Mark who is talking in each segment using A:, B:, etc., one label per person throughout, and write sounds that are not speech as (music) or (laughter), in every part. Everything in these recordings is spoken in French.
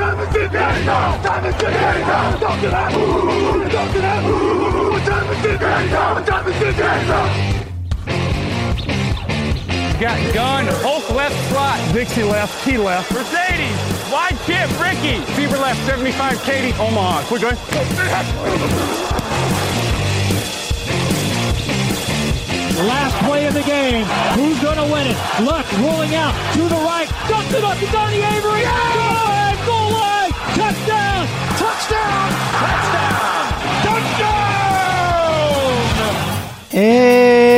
A: Time is it now? Time is it now? Don't do that. Don't do that. What time is it now? What time is it now?
B: Got gun, Hulk left slot.
C: Dixie left, Key left.
B: Mercedes, wide chip, Ricky. Fever left, 75, Katie, Omaha. Quick going.
D: Last play of the game. Who's going to win it? Luck rolling out to the right. Dumps it up to Donnie Avery. Good!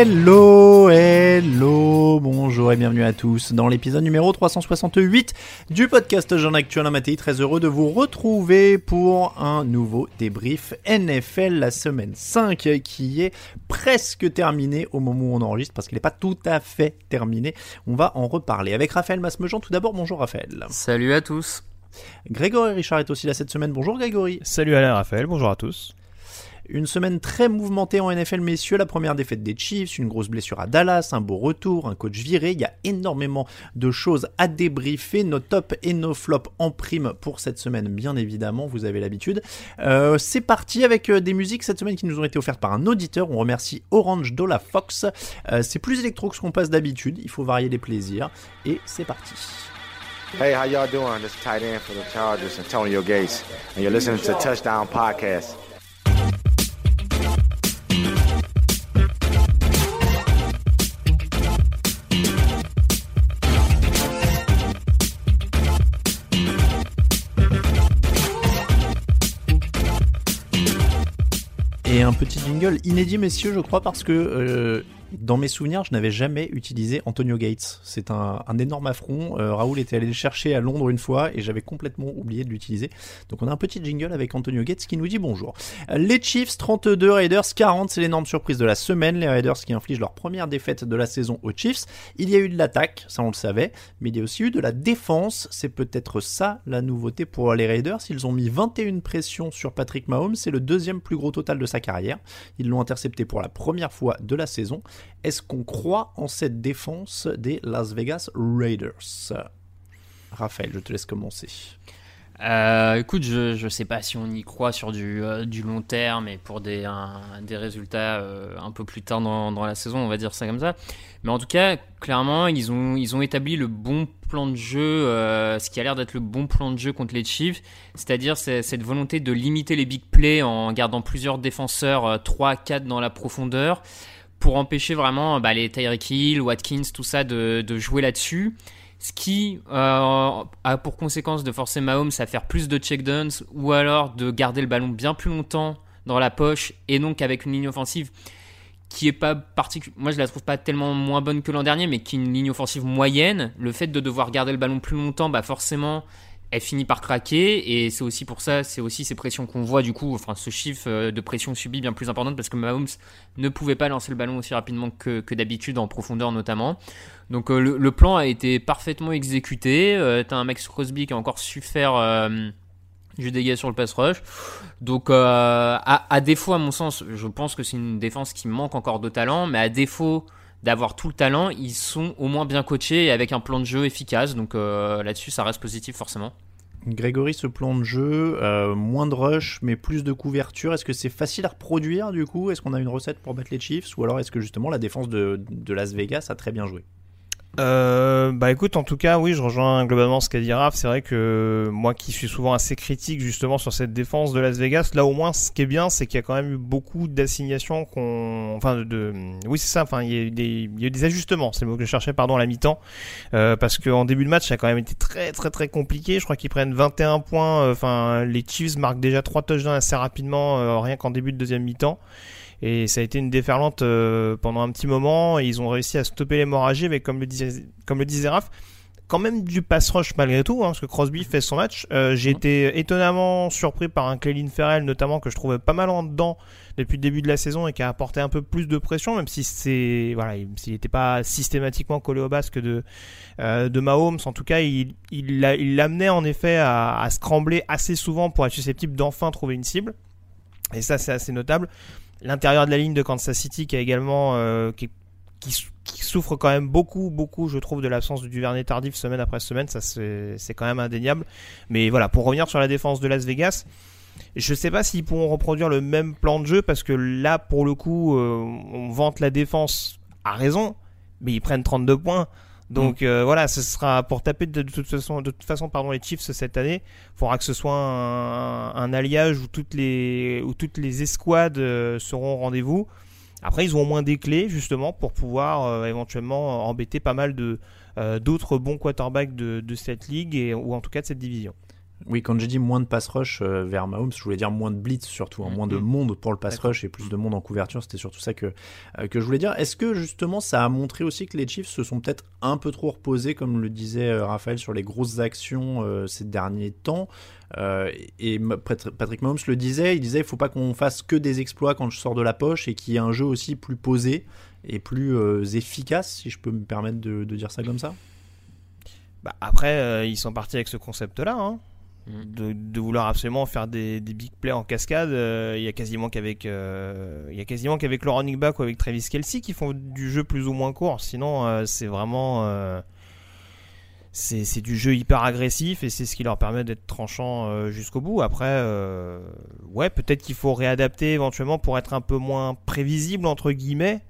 E: Hello, hello, bonjour et bienvenue à tous dans l'épisode numéro 368 du podcast Jean Actuel Matéi. Très heureux de vous retrouver pour un nouveau débrief NFL la semaine 5 qui est presque terminé au moment où on enregistre parce qu'il n'est pas tout à fait terminé. On va en reparler avec Raphaël Masmejean. Tout d'abord, bonjour Raphaël.
F: Salut à tous.
E: Grégory Richard est aussi là cette semaine. Bonjour Grégory.
G: Salut Alain Raphaël, bonjour à tous.
E: Une semaine très mouvementée en NFL, messieurs. La première défaite des Chiefs, une grosse blessure à Dallas, un beau retour, un coach viré. Il y a énormément de choses à débriefer. Nos tops et nos flops en prime pour cette semaine, bien évidemment. Vous avez l'habitude. Euh, c'est parti avec euh, des musiques cette semaine qui nous ont été offertes par un auditeur. On remercie Orange Dola Fox. Euh, c'est plus électro que ce qu'on passe d'habitude. Il faut varier les plaisirs. Et c'est parti.
H: Hey, how y'all doing? This is tight end for the Chargers, Antonio Gates, and you're listening to Touchdown Podcast.
E: Petit jingle inédit, messieurs, je crois, parce que euh, dans mes souvenirs, je n'avais jamais utilisé Antonio Gates. C'est un, un, énorme affront. Euh, Raoul était allé le chercher à Londres une fois et j'avais complètement oublié de l'utiliser. Donc on a un petit jingle avec Antonio Gates qui nous dit bonjour. Les Chiefs 32, Raiders 40, c'est l'énorme surprise de la semaine. Les Raiders qui infligent leur première défaite de la saison aux Chiefs. Il y a eu de l'attaque, ça on le savait, mais il y a aussi eu de la défense. C'est peut-être ça la nouveauté pour les Raiders. Ils ont mis 21 pressions sur Patrick Mahomes. C'est le deuxième plus gros total de sa carrière. Ils l'ont intercepté pour la première fois de la saison. Est-ce qu'on croit en cette défense des Las Vegas Raiders? Raphaël, je te laisse commencer.
F: Euh, écoute, je ne sais pas si on y croit sur du, euh, du long terme et pour des, des résultats euh, un peu plus tard dans, dans, la saison, on va dire ça comme ça. Mais en tout cas, clairement, ils ont, ils ont établi le bon plan de jeu, ce qui a l'air d'être le bon plan de jeu contre les Chiefs, c'est-à-dire cette volonté de limiter les big plays en gardant plusieurs défenseurs 3 4 dans la profondeur pour empêcher vraiment bah, les Tyreek Hill, Watkins, tout ça de, de jouer là-dessus. Ce qui euh, a pour conséquence de forcer Mahomes à faire plus de checkdowns ou alors de garder le ballon bien plus longtemps dans la poche et donc avec une ligne offensive qui est pas particulière. Moi, je la trouve pas tellement moins bonne que l'an dernier, mais qui est une ligne offensive moyenne. Le fait de devoir garder le ballon plus longtemps, bah forcément, elle finit par craquer et c'est aussi pour ça, c'est aussi ces pressions qu'on voit du coup, enfin ce chiffre de pression subie bien plus importante parce que Mahomes ne pouvait pas lancer le ballon aussi rapidement que, d'habitude en profondeur notamment. Donc euh, le, plan a été parfaitement exécuté. Euh, T'as un Max Crosby qui a encore su faire euh, du dégât sur le pass rush. Donc euh, à, défaut, à mon sens, je pense que c'est une défense qui manque encore de talent, mais à défaut d'avoir tout le talent, ils sont au moins bien coachés et avec un plan de jeu efficace. Donc euh, là-dessus, ça reste positif forcément.
E: Grégory, ce plan de jeu, euh, moins de rush, mais plus de couverture, est-ce que c'est facile à reproduire du coup? Est-ce qu'on a une recette pour battre les Chiefs? Ou alors est-ce que justement la défense de, de Las Vegas a très bien joué?
G: Euh, bah écoute, en tout cas, oui, je rejoins globalement ce qu'a dit Raph. C'est vrai que moi qui suis souvent assez critique justement sur cette défense de Las Vegas, là au moins ce qui est bien, c'est qu'il y a quand même eu beaucoup d'assignations qu'on... Enfin, de, oui c'est ça, enfin il y, a eu des, il y a eu des ajustements, c'est le mot que je cherchais, pardon, à la mi-temps. Euh, parce qu'en début de match, ça a quand même été très très très compliqué. Je crois qu'ils prennent 21 points, euh, enfin les Chiefs marquent déjà 3 touchdowns assez rapidement, euh, rien qu'en début de deuxième mi-temps. Et ça a été une déferlante euh, pendant un petit moment. Et ils ont réussi à stopper l'hémorragie avec, comme le disait, comme le disait Raph, quand même du pass rush malgré tout, hein, parce que Crosby fait son match. Euh, j'ai été étonnamment surpris par un Clelin Ferrell, notamment, que je trouvais pas mal en dedans depuis le début de la saison et qui a apporté un peu plus de pression, même si c'est voilà, s'il n'était pas systématiquement collé au basque de euh, de Mahomes. En tout cas, il il l'amenait en effet à, à scrambler assez souvent pour être susceptible d'enfin trouver une cible. Et ça, c'est assez notable l'intérieur de la ligne de Kansas City qui également euh, qui, souffre quand même beaucoup beaucoup je trouve de l'absence du Duvernay tardif semaine après semaine. Ça c'est quand même indéniable. Mais voilà pour revenir sur la défense de Las Vegas je sais pas s'ils pourront reproduire le même plan de jeu parce que là pour le coup euh, on vante la défense à raison mais ils prennent 32 points donc euh, voilà, ce sera pour taper de, toute façon, de toute façon, les Chiefs cette année. Il faudra que ce soit un, alliage où toutes les où toutes les escouades euh, seront au rendez-vous. Après, ils ont moins des clés justement pour pouvoir euh, éventuellement embêter pas mal de d'autres bons quarterbacks de, cette ligue ou en tout cas de cette division.
E: Oui, quand j'ai dit moins de pass rush euh, vers Mahomes, je voulais dire moins de blitz surtout, hein, moins de mm-hmm. monde pour le pass rush et plus de monde en couverture. C'était surtout ça que, euh, que je voulais dire. Est-ce que justement ça a montré aussi que les Chiefs se sont peut-être un peu trop reposés, comme le disait euh, Raphaël, sur les grosses actions ces derniers temps? Et Patrick Mahomes le disait, il disait il faut pas qu'on fasse que des exploits quand je sors de la poche et qu'il y ait un jeu aussi plus posé et plus efficace, si je peux me permettre de, dire ça comme ça?
G: Bah après, ils sont partis avec ce concept-là. Hein de, vouloir absolument faire des, big plays en cascade. Euh, il y a quasiment qu'avec euh, il y a quasiment qu'avec le running back ou avec Travis Kelsey qui font du jeu plus ou moins court. Sinon, euh, c'est vraiment c'est du jeu hyper agressif et c'est ce qui leur permet d'être tranchant jusqu'au bout. Après, ouais, peut-être qu'il faut réadapter éventuellement pour être un peu moins prévisible entre guillemets.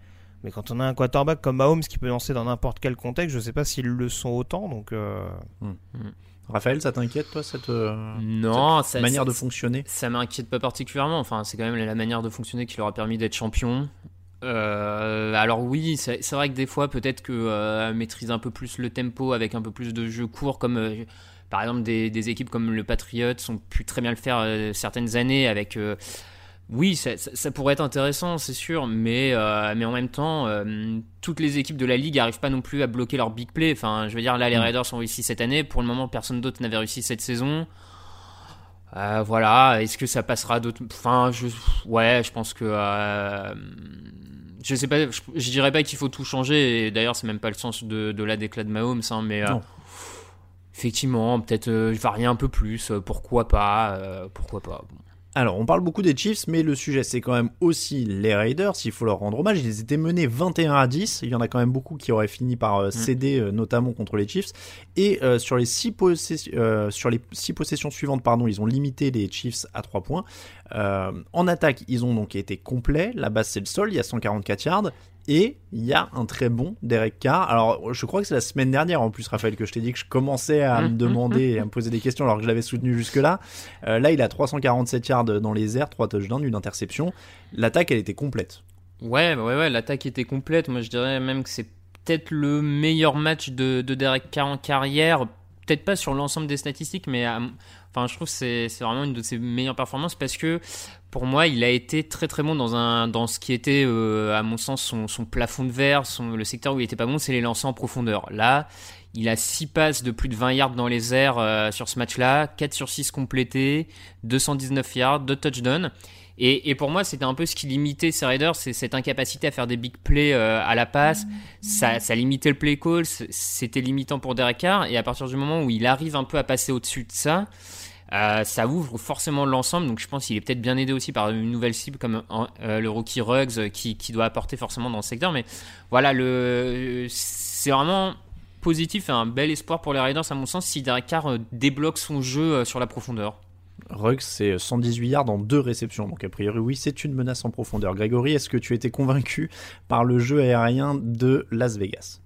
G: Mais quand on a un quarterback comme Mahomes qui peut lancer dans n'importe quel contexte, je sais pas s'ils le sont autant. Donc, hmm.
E: Raphaël, ça t'inquiète toi cette, euh, manière de fonctionner?
F: Ça m'inquiète pas particulièrement. Enfin, c'est quand même la manière de fonctionner qui leur a permis d'être champion. Euh, alors oui, c'est vrai que des fois peut-être que euh, maîtrise un peu plus le tempo avec un peu plus de jeux courts, comme par exemple des, des, équipes comme le Patriots ont pu très bien le faire certaines années avec oui, ça, pourrait être intéressant, c'est sûr, mais, euh, mais en même temps, euh, toutes les équipes de la ligue n'arrivent pas non plus à bloquer leur big play. Enfin, je veux dire, là, les mm. Raiders ont réussi cette année. Pour le moment, personne d'autre n'avait réussi cette saison. Euh, voilà, est-ce que ça passera d'autres? Enfin, je... ouais, je pense que. je sais pas, je, dirais pas qu'il faut tout changer, et d'ailleurs, c'est même pas le sens de, de la déclat de Mahomes, hein, mais. Effectivement, peut-être varier un peu plus, pourquoi pas, pourquoi pas.
E: Alors, on parle beaucoup des Chiefs, mais le sujet, c'est quand même aussi les Raiders. Il faut leur rendre hommage. Ils étaient menés 21 à 10. Il y en a quand même beaucoup qui auraient fini par euh, mm. céder, euh, notamment contre les Chiefs. Et euh, sur, les six sur les six possessions suivantes, pardon, ils ont limité les Chiefs à 3 points. en attaque, ils ont donc été complets. La base, c'est le sol. Il y a 144 yards. Et il y a un très bon Derek Carr. Alors, je crois que c'est la semaine dernière en plus, Raphaël, que je t'ai dit que je commençais à me mmh, mmh, demander et à me poser des questions alors que je l'avais soutenu jusque-là. Euh, là, il a 347 yards dans les airs, 3 touchdowns, une interception. L'attaque, elle était complète.
F: Ouais, ouais, ouais, l'attaque était complète. Moi, je dirais même que c'est peut-être le meilleur match de, de Derek Carr en carrière. Peut-être pas sur l'ensemble des statistiques, mais enfin, je trouve que c'est vraiment une de ses meilleures performances parce que pour moi, il a été très très bon dans, un, dans ce qui était, euh, à mon sens, son, son plafond de verre, son, le secteur où il était pas bon, c'est les lancers en profondeur. Là, il a 6 passes de plus de 20 yards dans les airs euh, sur ce match-là, 4 sur 6 complétés, 219 yards, 2 touchdowns. Et, et, pour moi, c'était un peu ce qui limitait ces Raiders, c'est cette incapacité à faire des big plays euh, à la passe. Ça, ça limitait le play call, c'était limitant pour Derek Carr. Et à partir du moment où il arrive un peu à passer au-dessus de ça, Euh, ça ouvre forcément l'ensemble, donc je pense qu'il est peut-être bien aidé aussi par une nouvelle cible comme euh, le rookie Ruggs qui, qui, doit apporter forcément dans le secteur. Mais voilà, c'est vraiment positif et un bel espoir pour les Raiders à mon sens si Derek euh, débloque son jeu sur la profondeur.
E: Ruggs, c'est 118 yards en deux réceptions. Donc, a priori, oui, c'est une menace en profondeur. Grégory, est-ce que tu étais convaincu par le jeu aérien de Las Vegas?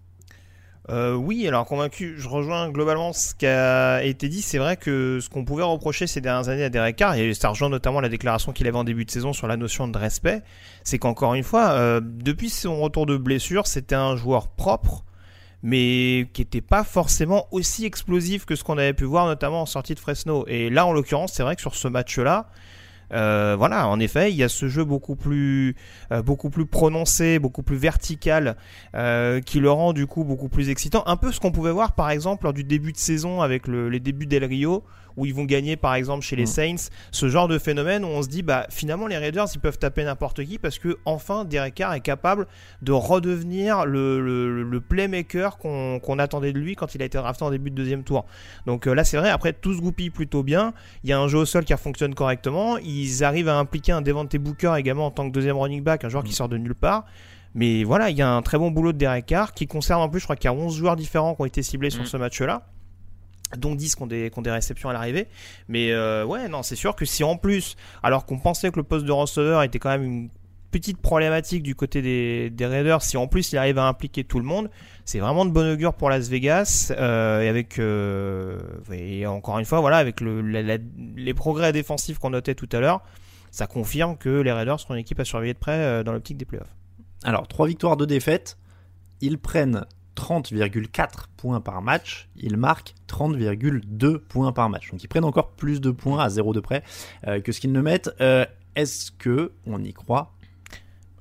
G: Euh, oui, alors convaincu, je rejoins globalement ce qui a été dit. C'est vrai que ce qu'on pouvait reprocher ces dernières années à Derek Carr, et ça rejoint notamment la déclaration qu'il avait en début de saison sur la notion de respect, c'est qu'encore une fois, euh, depuis son retour de blessure, c'était un joueur propre, mais qui n'était pas forcément aussi explosif que ce qu'on avait pu voir notamment en sortie de Fresno. Et là, en l'occurrence, c'est vrai que sur ce match-là, euh, voilà, en effet, il y a ce jeu beaucoup plus, euh, beaucoup plus prononcé, beaucoup plus vertical, euh, qui le rend du coup beaucoup plus excitant. Un peu ce qu'on pouvait voir par exemple lors du début de saison avec les débuts d'El Rio, où ils vont gagner par exemple chez les mm. Saints, ce genre de phénomène où on se dit bah finalement les Raiders ils peuvent taper n'importe qui parce que enfin Derek Carr est capable de redevenir le, le, playmaker qu'on attendait de lui quand il a été drafté en début de deuxième tour. Donc euh, là c'est vrai, après tout se goupille plutôt bien, il y a un jeu au sol qui fonctionne correctement, ils arrivent à impliquer un Devante Booker également en tant que deuxième running back, un joueur qui mm. sort de nulle part. Mais voilà, il y a un très bon boulot de Derek Carr qui concerne en plus, je crois qu'il y a 11 joueurs différents qui ont été ciblés sur mm. ce match-là dont 10 qui ont des, réceptions à l'arrivée. Mais euh, ouais, non, c'est sûr que si en plus, alors qu'on pensait que le poste de receveur était quand même une petite problématique du côté des, Raiders, si en plus il arrive à impliquer tout le monde, c'est vraiment de bonne augure pour Las Vegas. Euh, et avec, euh, et encore une fois, voilà, avec le, les progrès défensifs qu'on notait tout à l'heure, ça confirme que les Raiders seront une équipe à surveiller de près dans l'optique des playoffs.
E: Alors, trois victoires, deux défaites. Ils prennent 30,4 points par match, ils marquent 30,2 points par match. Donc ils prennent encore plus de points à zéro de près euh, que ce qu'ils ne mettent. Euh, est-ce que on y croit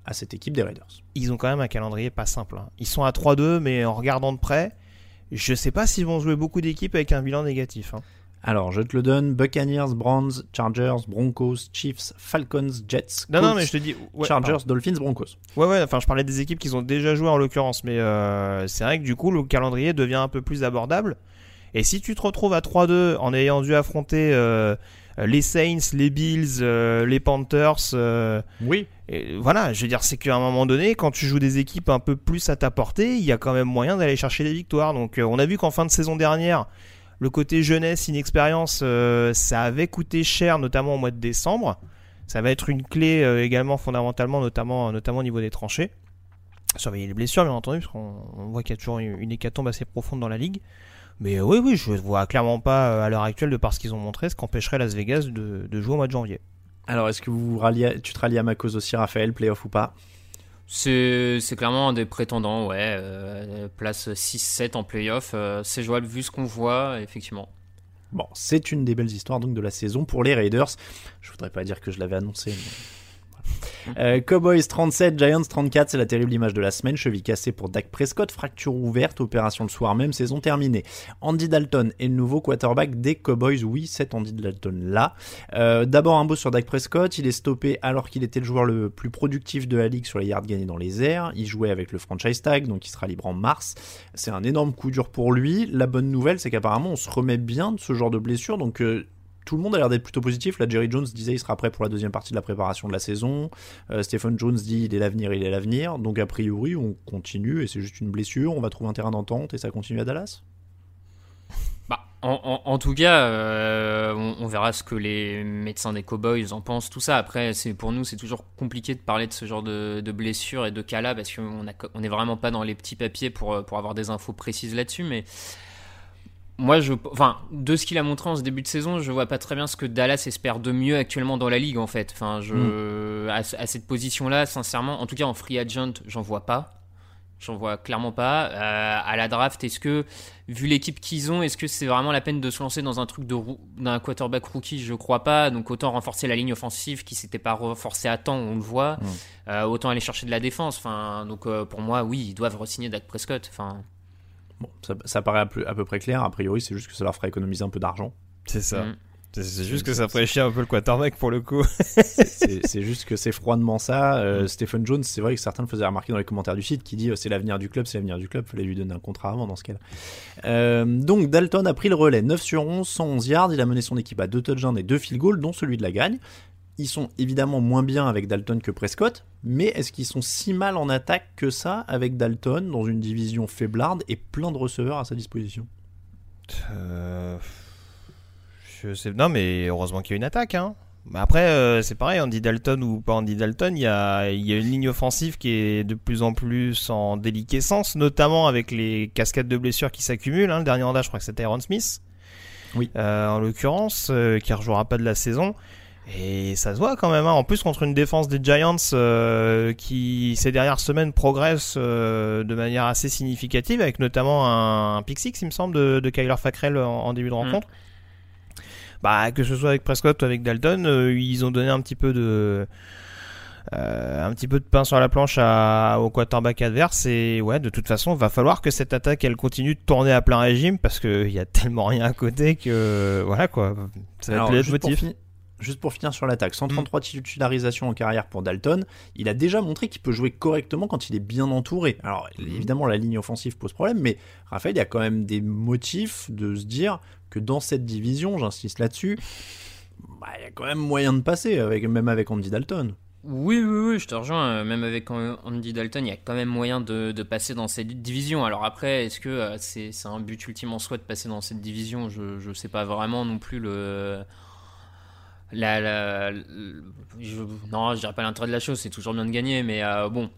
E: à cette équipe des Raiders?
G: Ils ont quand même un calendrier pas simple. Hein. Ils sont à 3-2, mais en regardant de près, je sais pas s'ils vont jouer beaucoup d'équipes avec un bilan négatif. Hein.
E: Alors, je te le donne Buccaneers, Browns, Chargers, Broncos, Chiefs, Falcons, Jets.
G: non, non, mais je te dis.
E: Chargers, Dolphins, Broncos.
G: Ouais, ouais, enfin, je parlais des équipes qu'ils ont déjà joué en l'occurrence, mais euh, c'est vrai que du coup, le calendrier devient un peu plus abordable. Et si tu te retrouves à 3-2 en ayant dû affronter euh, les Saints, les Bills, euh, les Panthers.
E: oui.
G: Et voilà, je veux dire, c'est qu'à un moment donné, quand tu joues des équipes un peu plus à ta portée, il y a quand même moyen d'aller chercher des victoires. Donc, on a vu qu'en fin de saison dernière, le côté jeunesse, inexpérience, euh, ça avait coûté cher, notamment au mois de décembre. Ça va être une clé euh, également fondamentalement, notamment, au niveau des tranchées. Surveiller les blessures, bien entendu, parce qu'on voit qu'il y a toujours une hécatombe assez profonde dans la ligue. Mais oui, oui, je ne vois clairement pas euh, à l'heure actuelle, de par ce qu'ils ont montré, ce qu'empêcherait Las Vegas de, jouer au mois de janvier.
E: Alors, est-ce que vous tu te rallies à ma cause aussi, Raphaël, playoff ou pas?
F: C'est clairement un des prétendants, ouais. Euh, place 6-7 en playoff. Euh, c'est jouable vu ce qu'on voit, effectivement.
E: Bon, c'est une des belles histoires donc de la saison pour les Raiders. Je voudrais pas dire que je l'avais annoncé, mais euh, Cowboys 37, Giants 34, c'est la terrible image de la semaine. Cheville cassée pour Dak Prescott, fracture ouverte, opération le soir même, saison terminée. Andy Dalton est le nouveau quarterback des Cowboys. Oui, c'est Andy Dalton là. Euh, d'abord un mot sur Dak Prescott. Il est stoppé alors qu'il était le joueur le plus productif de la ligue sur les yards gagnés dans les airs. Il jouait avec le franchise tag, donc il sera libre en mars. C'est un énorme coup dur pour lui. La bonne nouvelle, c'est qu'apparemment on se remet bien de ce genre de blessure, donc euh, tout le monde a l'air d'être plutôt positif. Là, Jerry Jones disait il sera prêt pour la deuxième partie de la préparation de la saison. Euh, Stephen Jones dit il est l'avenir, il est l'avenir. Donc, a priori, on continue et c'est juste une blessure. On va trouver un terrain d'entente et ça continue à Dallas?
F: Bah, en, tout cas, euh, on, verra ce que les médecins des Cowboys en pensent, tout ça. Après, c'est pour nous, c'est toujours compliqué de parler de ce genre de, blessures et de cas-là parce qu'on n'est vraiment pas dans les petits papiers pour, pour avoir des infos précises là-dessus. Mais moi, je, enfin, de ce qu'il a montré en ce début de saison, je vois pas très bien ce que Dallas espère de mieux actuellement dans la ligue, en fait. Enfin, je, mm. à, cette position-là, sincèrement, en tout cas en free agent, j'en vois pas. J'en vois clairement pas. Euh, à la draft, est-ce que, vu l'équipe qu'ils ont, est-ce que c'est vraiment la peine de se lancer dans un truc de d'un quarterback rookie? Je crois pas. Donc autant renforcer la ligne offensive qui s'était pas renforcée à temps, on le voit. Mm. Euh, autant aller chercher de la défense. Enfin, donc euh, pour moi, oui, ils doivent re-signer Dak Prescott. Enfin.
E: Bon, ça, paraît à peu, près clair. A priori, c'est juste que ça leur fera économiser un peu d'argent.
G: C'est ça. Mm. C'est juste que ça ferait chier un peu le quarterback pour le coup. (laughs) (laughs)
E: c'est juste que c'est froidement ça. Euh,
G: Mm.
E: Stephen Jones, c'est vrai que certains le faisaient remarquer dans les commentaires du site qui dit euh, c'est l'avenir du club, c'est l'avenir du club. Fallait lui donner un contrat avant dans ce cas-là. Euh, donc Dalton a pris le relais 9 sur 11, 111 yards. Il a mené son équipe à deux touchdowns et deux field goals, dont celui de la gagne. Ils sont évidemment moins bien avec Dalton que Prescott, mais est-ce qu'ils sont si mal en attaque que ça avec Dalton dans une division faiblarde et plein de receveurs à sa disposition?
G: Euh, je sais, non, mais heureusement qu'il y a une attaque. Hein. Mais après, euh, c'est pareil, Andy Dalton ou pas Andy Dalton, il y a, il y a une ligne offensive qui est de plus en plus en déliquescence, notamment avec les cascades de blessures qui s'accumulent. Hein. Le dernier en date, je crois que c'était Aaron Smith.
E: Oui.
G: Euh, en l'occurrence, euh, qui ne rejouera pas de la saison. Et ça se voit quand même. hein. En plus, contre une défense des Giants euh, qui, ces dernières semaines, progresse euh, de manière assez significative, avec notamment un, un pick six, il me semble, de, de Kyler Fackrell en, en début de rencontre. Bah, que ce soit avec Prescott ou avec Dalton, euh, ils ont donné un petit peu de. euh, un petit peu de pain sur la planche à, au quarterback adverse et ouais de toute façon va falloir que cette attaque elle continue de tourner à plein régime parce qu'il y a tellement rien à côté que voilà quoi ça va
E: Alors,
G: être le motif
E: juste pour finir sur l'attaque, 133 titularisations en carrière pour Dalton. Il a déjà montré qu'il peut jouer correctement quand il est bien entouré. Alors évidemment, la ligne offensive pose problème, mais Raphaël, il y a quand même des motifs de se dire que dans cette division, j'insiste là-dessus, bah, il y a quand même moyen de passer, avec, même avec Andy Dalton.
F: Oui, oui, oui, je te rejoins. euh, Même avec Andy Dalton, il y a quand même moyen de, de passer dans cette division. Alors après, est-ce que euh, c'est c'est un but ultime en soi de passer dans cette division? Je ne sais pas vraiment non plus le. La, je, non, je dirais pas l'intérêt de la chose, c'est toujours bien de gagner, mais euh, bon.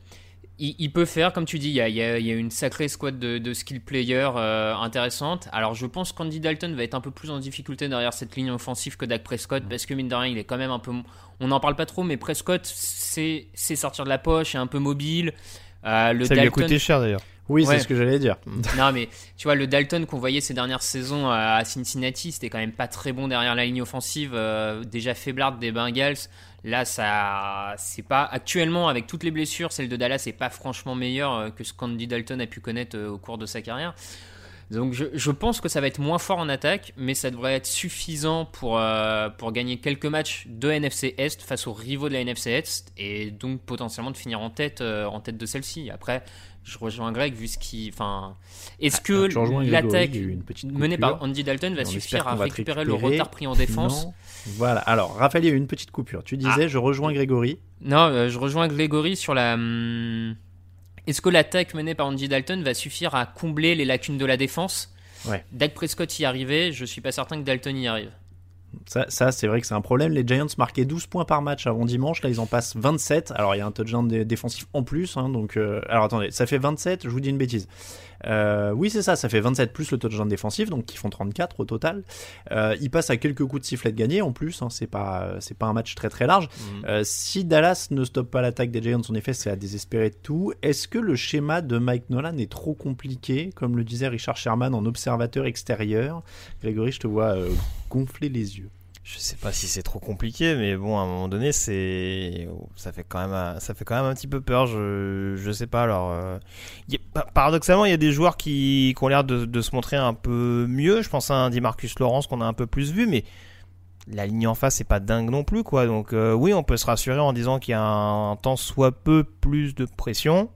F: Il, il peut faire, comme tu dis, il y a, il y une sacrée squad de, de skill players euh, intéressante. Alors je pense qu'Andy Dalton va être un peu plus en difficulté derrière cette ligne offensive que Dak Prescott, parce que mine de rien, il est quand même un peu... On n'en parle pas trop, mais Prescott, c'est sortir de la poche, est un peu mobile. Euh, le
G: ça lui a coûté cher d'ailleurs
E: Oui,
F: Ouais.
E: c'est ce que j'allais dire. (laughs)
F: non, mais tu vois, le Dalton qu'on voyait ces dernières saisons à Cincinnati, c'était quand même pas très bon derrière la ligne offensive, euh, déjà faiblarde des Bengals. Là, ça, c'est pas actuellement avec toutes les blessures, celle de Dallas est pas franchement meilleure euh, que ce qu'Andy Dalton a pu connaître euh, au cours de sa carrière. Donc, je, je pense que ça va être moins fort en attaque, mais ça devrait être suffisant pour, euh, pour gagner quelques matchs de NFC Est face aux rivaux de la NFC Est et donc potentiellement de finir en tête, euh, en tête de celle-ci. Après, je rejoins Greg vu ce qui, enfin, est-ce que
E: rejoins Grégory,
F: l'attaque menée par Andy Dalton va suffire à récupérer le retard pris en défense
E: Non. Voilà. Alors, Raphaël, il y a eu une petite coupure. Tu disais,
F: Ah.
E: je rejoins Grégory.
F: Non, euh, je rejoins Grégory sur la. hum, Est-ce que l'attaque menée par Andy Dalton va suffire à combler les lacunes de la défense?
E: Ouais.
F: Dak Prescott y arrivait, je suis pas certain que Dalton y arrive.
E: Ça, c'est vrai que c'est un problème. Les Giants marquaient 12 points par match avant dimanche. Là, ils en passent 27. Alors, il y a un touchdown dé- défensif en plus. hein, donc, euh, alors, attendez, ça fait 27. Je vous dis une bêtise. Euh, oui, c'est ça. Ça fait 27 plus le touchdown défensif, donc qui font 34 au total. Euh, ils passent à quelques coups de sifflet de gagné en plus. hein, c'est pas, c'est pas un match très très large. Euh, si Dallas ne stoppe pas l'attaque des Giants, en effet, c'est à désespérer de tout. Est-ce que le schéma de Mike Nolan est trop compliqué, comme le disait Richard Sherman en observateur extérieur Grégory, je te vois euh, gonfler les yeux.
G: Je sais pas si c'est trop compliqué, mais bon, à un moment donné, c'est ça fait quand même un- ça fait quand même un petit peu peur. Je je sais pas. Alors, euh, paradoxalement, il y a des joueurs qui, qui ont l'air de, se montrer un peu mieux. Je pense à un Marcus Lawrence qu'on a un peu plus vu, mais la ligne en face c'est pas dingue non plus, quoi. Donc euh, oui, on peut se rassurer en disant qu'il y a un, temps soit peu plus de pression.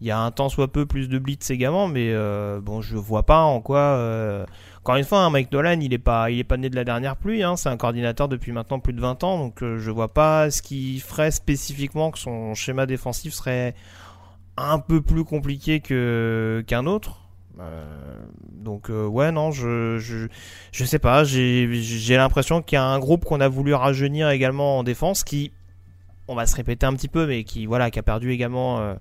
G: Il y a un temps soit peu plus de blitz également, mais euh, bon, je vois pas en quoi. Euh, encore une fois, hein, Mike Nolan, il est pas, il pas né de la dernière pluie. Hein, c'est un coordinateur depuis maintenant plus de 20 ans, donc euh, je vois pas ce qui ferait spécifiquement que son schéma défensif serait un peu plus compliqué qu'un autre. Euh, donc euh, ouais non je, je je sais pas j'ai l'impression qu'il y a un groupe qu'on a voulu rajeunir également en défense qui on va se répéter un petit peu mais qui voilà qui a perdu également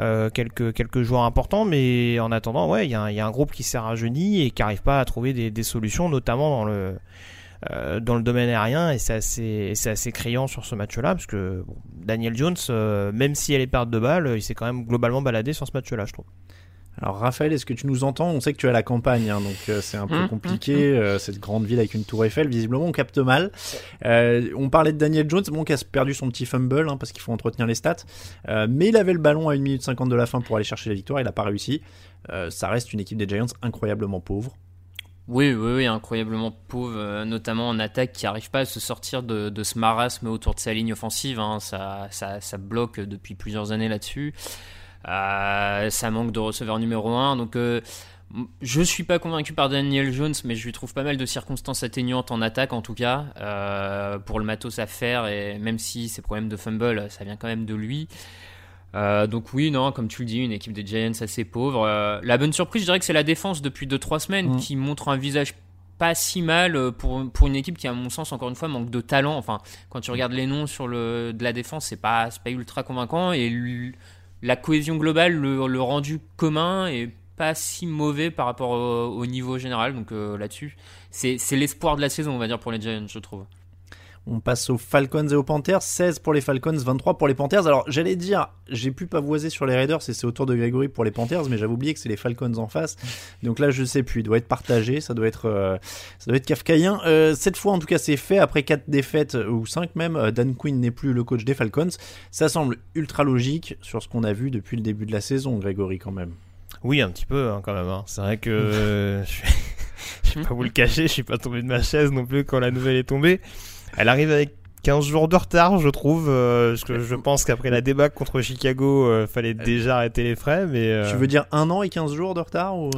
G: euh, quelques quelques joueurs importants mais en attendant ouais il y, a un- y a groupe qui s'est rajeuni et qui arrive pas à trouver des, solutions notamment dans le euh, dans le domaine aérien et c'est assez assez criant sur ce match-là parce que Daniel Jones euh, même si elle est perte de balle il s'est quand même globalement baladé sur ce match-là je trouve
E: Alors Raphaël, est-ce que tu nous entends? On sait que tu es à la campagne, hein, donc euh, c'est un peu
F: Hum,
E: compliqué. euh, cette grande ville avec une tour Eiffel, visiblement on capte mal. Euh, on parlait de Daniel Jones, bon, qui a perdu son petit fumble, hein, parce qu'il faut entretenir les stats. Mais il avait le ballon à 1 minute 50 de la fin pour aller chercher la victoire, il n'a pas réussi. Ça reste une équipe des Giants incroyablement pauvre.
F: Oui, oui, oui, incroyablement pauvre, notamment en attaque, qui n'arrive pas à se sortir de, de, ce marasme autour de sa ligne offensive. Hein. Ça, ça, ça, bloque depuis plusieurs années là-dessus. Euh, ça manque de receveur numéro 1. Donc, euh, je suis pas convaincu par Daniel Jones, mais je lui trouve pas mal de circonstances atténuantes en attaque, en tout cas, euh, pour le matos à faire. Et même si ses problèmes de fumble, ça vient quand même de lui. Euh, donc oui, non, comme tu le dis, une équipe des Giants assez pauvre. Euh, la bonne surprise, je dirais que c'est la défense depuis 2-3 semaines
E: Mm.
F: qui montre un visage pas si mal pour, pour une équipe qui, à mon sens, encore une fois, manque de talent. Enfin, quand tu regardes les noms sur le, de la défense, c'est pas, pas ultra convaincant. Et la cohésion globale, le, rendu commun est pas si mauvais par rapport au, au niveau général. Donc euh, là-dessus, c'est c'est l'espoir de la saison, on va dire, pour les Giants, je trouve.
E: On passe aux Falcons et aux Panthers. 16 pour les Falcons, 23 pour les Panthers. Alors, j'allais dire, j'ai pu pavoiser sur les Raiders et c'est au tour de Grégory pour les Panthers, mais j'avais oublié que c'est les Falcons en face. Donc là, je sais plus. Il doit être partagé. Ça doit être, euh, ça doit être kafkaïen. Euh, cette fois, en tout cas, c'est fait. Après 4 défaites, euh, ou 5 même, Dan Quinn n'est plus le coach des Falcons. Ça semble ultra logique sur ce qu'on a vu depuis le début de la saison, Grégory, quand même.
G: Oui, un petit peu hein, quand même. hein. C'est vrai que (laughs) euh, (laughs) je je vais pas vous le cacher, je suis pas tombé de ma chaise non plus quand la nouvelle est tombée. Elle arrive avec 15 jours de retard, je trouve. euh, parce que je pense qu'après la débâcle contre Chicago, euh, fallait déjà arrêter les frais. Mais euh,
E: Tu veux dire un an et 15 jours de retard ou...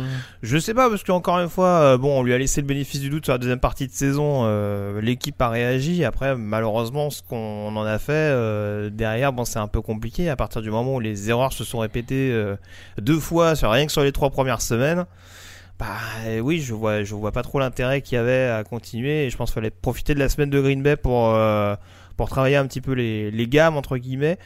G: je sais pas parce qu'encore une fois, euh, bon, on lui a laissé le bénéfice du doute sur la deuxième partie de saison. euh, L'équipe a réagi. Après, malheureusement, ce qu'on en a fait euh, derrière, bon, c'est un peu compliqué. À partir du moment où les erreurs se sont répétées euh, deux fois, sur rien que sur les trois premières semaines. Bah euh, oui, je vois, je vois pas trop l'intérêt qu'il y avait à continuer. Et je pense qu'il fallait profiter de la semaine de Green Bay pour euh, pour travailler un petit peu les, les gammes entre guillemets.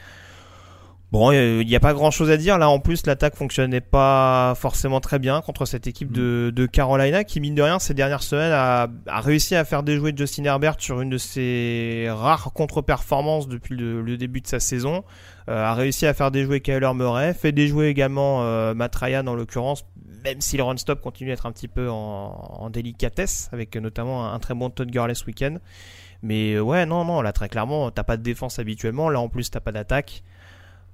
G: Bon, il n'y a pas grand chose à dire. Là, en plus, l'attaque fonctionnait pas forcément très bien contre cette équipe de, de Carolina qui, mine de rien, ces dernières semaines a, a réussi à faire déjouer Justin Herbert sur une de ses rares contre-performances depuis le, le début de sa saison. Euh, a réussi à faire déjouer Kyler Murray, fait déjouer également euh, Matt Ryan en l'occurrence, même si le run-stop continue d'être un petit peu en, en délicatesse, avec notamment un, un très bon Todd Gurley ce week-end. Mais euh, ouais, non, non, là très clairement, t'as pas de défense habituellement, là en plus t'as pas d'attaque.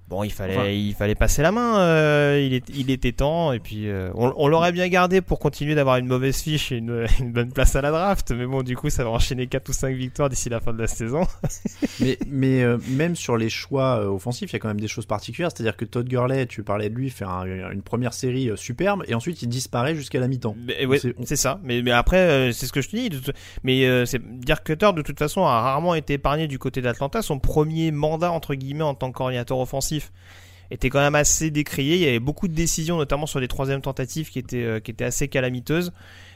G: Bon, il fallait,
E: Enfin.
G: il fallait passer la main. euh, il, est, il était temps. Et puis, euh, on, on l'aurait bien gardé pour continuer d'avoir une mauvaise fiche et une, (laughs) une bonne place à la draft. Mais bon, du coup, ça va enchaîner 4 ou 5 victoires d'ici la fin de la saison. (laughs)
E: mais mais euh, même sur les choix euh, offensifs, il y a quand même des choses particulières. C'est-à-dire que Todd Gurley, tu parlais de lui, fait un- une première série euh, superbe et ensuite il disparaît jusqu'à la mi-temps.
G: Mais, ouais,
E: C'est-
G: ça. Mais, mais après, euh, c'est ce que je te dis. Mais euh, c'est Dirk Cutter, de toute façon, a rarement été épargné du côté d'Atlanta. Son premier mandat, entre guillemets, en tant que coordinateur était quand même assez décrié. Il y avait beaucoup de décisions, notamment sur les troisièmes tentatives, qui étaient, euh, qui étaient assez calamiteuses.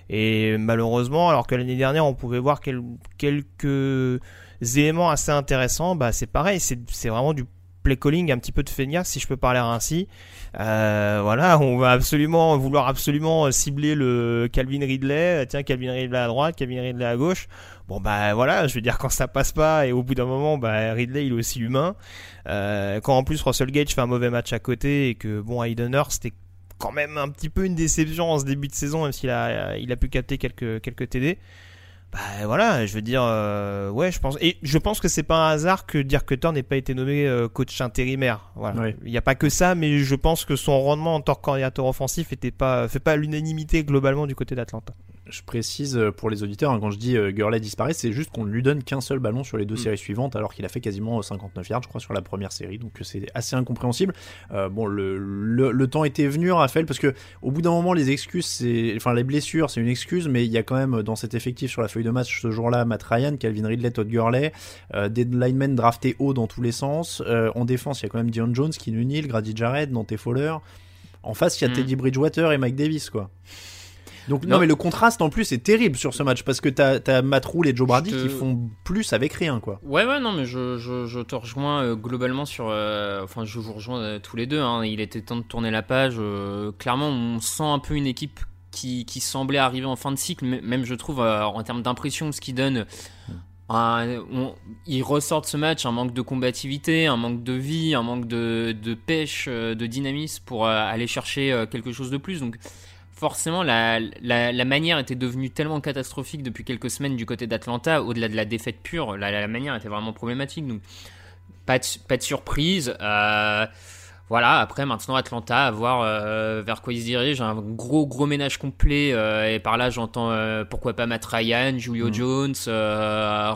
G: Et malheureusement, alors que l'année dernière, on pouvait voir quel- quelques éléments assez intéressants, bah c'est pareil. C'est c'est vraiment du play calling, un petit peu de feignasse, si je peux parler ainsi. Euh, voilà, on va absolument vouloir absolument cibler le Calvin Ridley. Tiens, Calvin Ridley à droite, Calvin Ridley à gauche. Bon bah voilà, je veux dire quand ça passe pas et au bout d'un moment, bah Ridley il est aussi humain. Euh, quand en plus Russell Gage fait un mauvais match à côté et que bon Hayden Hurst c'était quand même un petit peu une déception en ce début de saison, même s'il a il a pu capter quelques quelques TD. Bah voilà, je veux dire, euh, ouais, je pense, et je pense que c'est pas un hasard que Dirk Cutter n'ait pas été nommé euh, coach intérimaire. Voilà, il n'y a pas que ça, mais je pense que son rendement en tant que coordinateur offensif était pas, fait pas l'unanimité globalement du côté d'Atlanta.
E: Je précise euh, pour les auditeurs, hein, quand je dis euh, Gurley disparaît, c'est juste qu'on ne lui donne qu'un seul ballon sur les deux
F: Mm.
E: séries suivantes, alors qu'il a fait quasiment euh, 59 yards, je crois, sur la première série. Donc euh, c'est assez incompréhensible. Euh, bon, le, le, le temps était venu, Raphaël, parce que au bout d'un moment, les excuses, c'est, enfin les blessures, c'est une excuse, mais il y a quand même euh, dans cet effectif sur la feuille de match ce jour-là, Matt Ryan, Calvin Ridley, Todd Gurley, euh, des linemen draftés haut dans tous les sens. Euh, en défense, il y a quand même Dion Jones, Keenan Neal, Grady Jarrett, Dante Fowler. En face, il y a
F: Mm.
E: Teddy Bridgewater et Mike Davis, quoi. Donc non,
F: Non.
E: mais le contraste en plus est terrible sur ce match parce que t'as as Matt Rule et Joe Brady
F: te-
E: qui font plus avec rien quoi.
F: Ouais, ouais, non, mais je, je, je te rejoins euh, globalement sur. euh, enfin, je vous rejoins euh, tous les deux. hein. il était temps de tourner la page. euh, clairement, on sent un peu une équipe qui, qui semblait arriver en fin de cycle, même je trouve euh, en termes d'impression, ce qui donne. un- on- il ressort de ce match un manque de combativité, un manque de vie, un manque de, de pêche, euh, de dynamisme pour euh, aller chercher euh, quelque chose de plus. Donc, forcément, la, la, la manière était devenue tellement catastrophique depuis quelques semaines du côté d'Atlanta, au-delà de la défaite pure, la, la manière était vraiment problématique. Donc, pas de, pas de surprise. Euh, voilà, après maintenant Atlanta, à voir euh, vers quoi ils se dirigent. Un gros gros ménage complet. euh, et par là, j'entends pourquoi pas Matt Ryan, Julio
E: Mm.
F: Jones,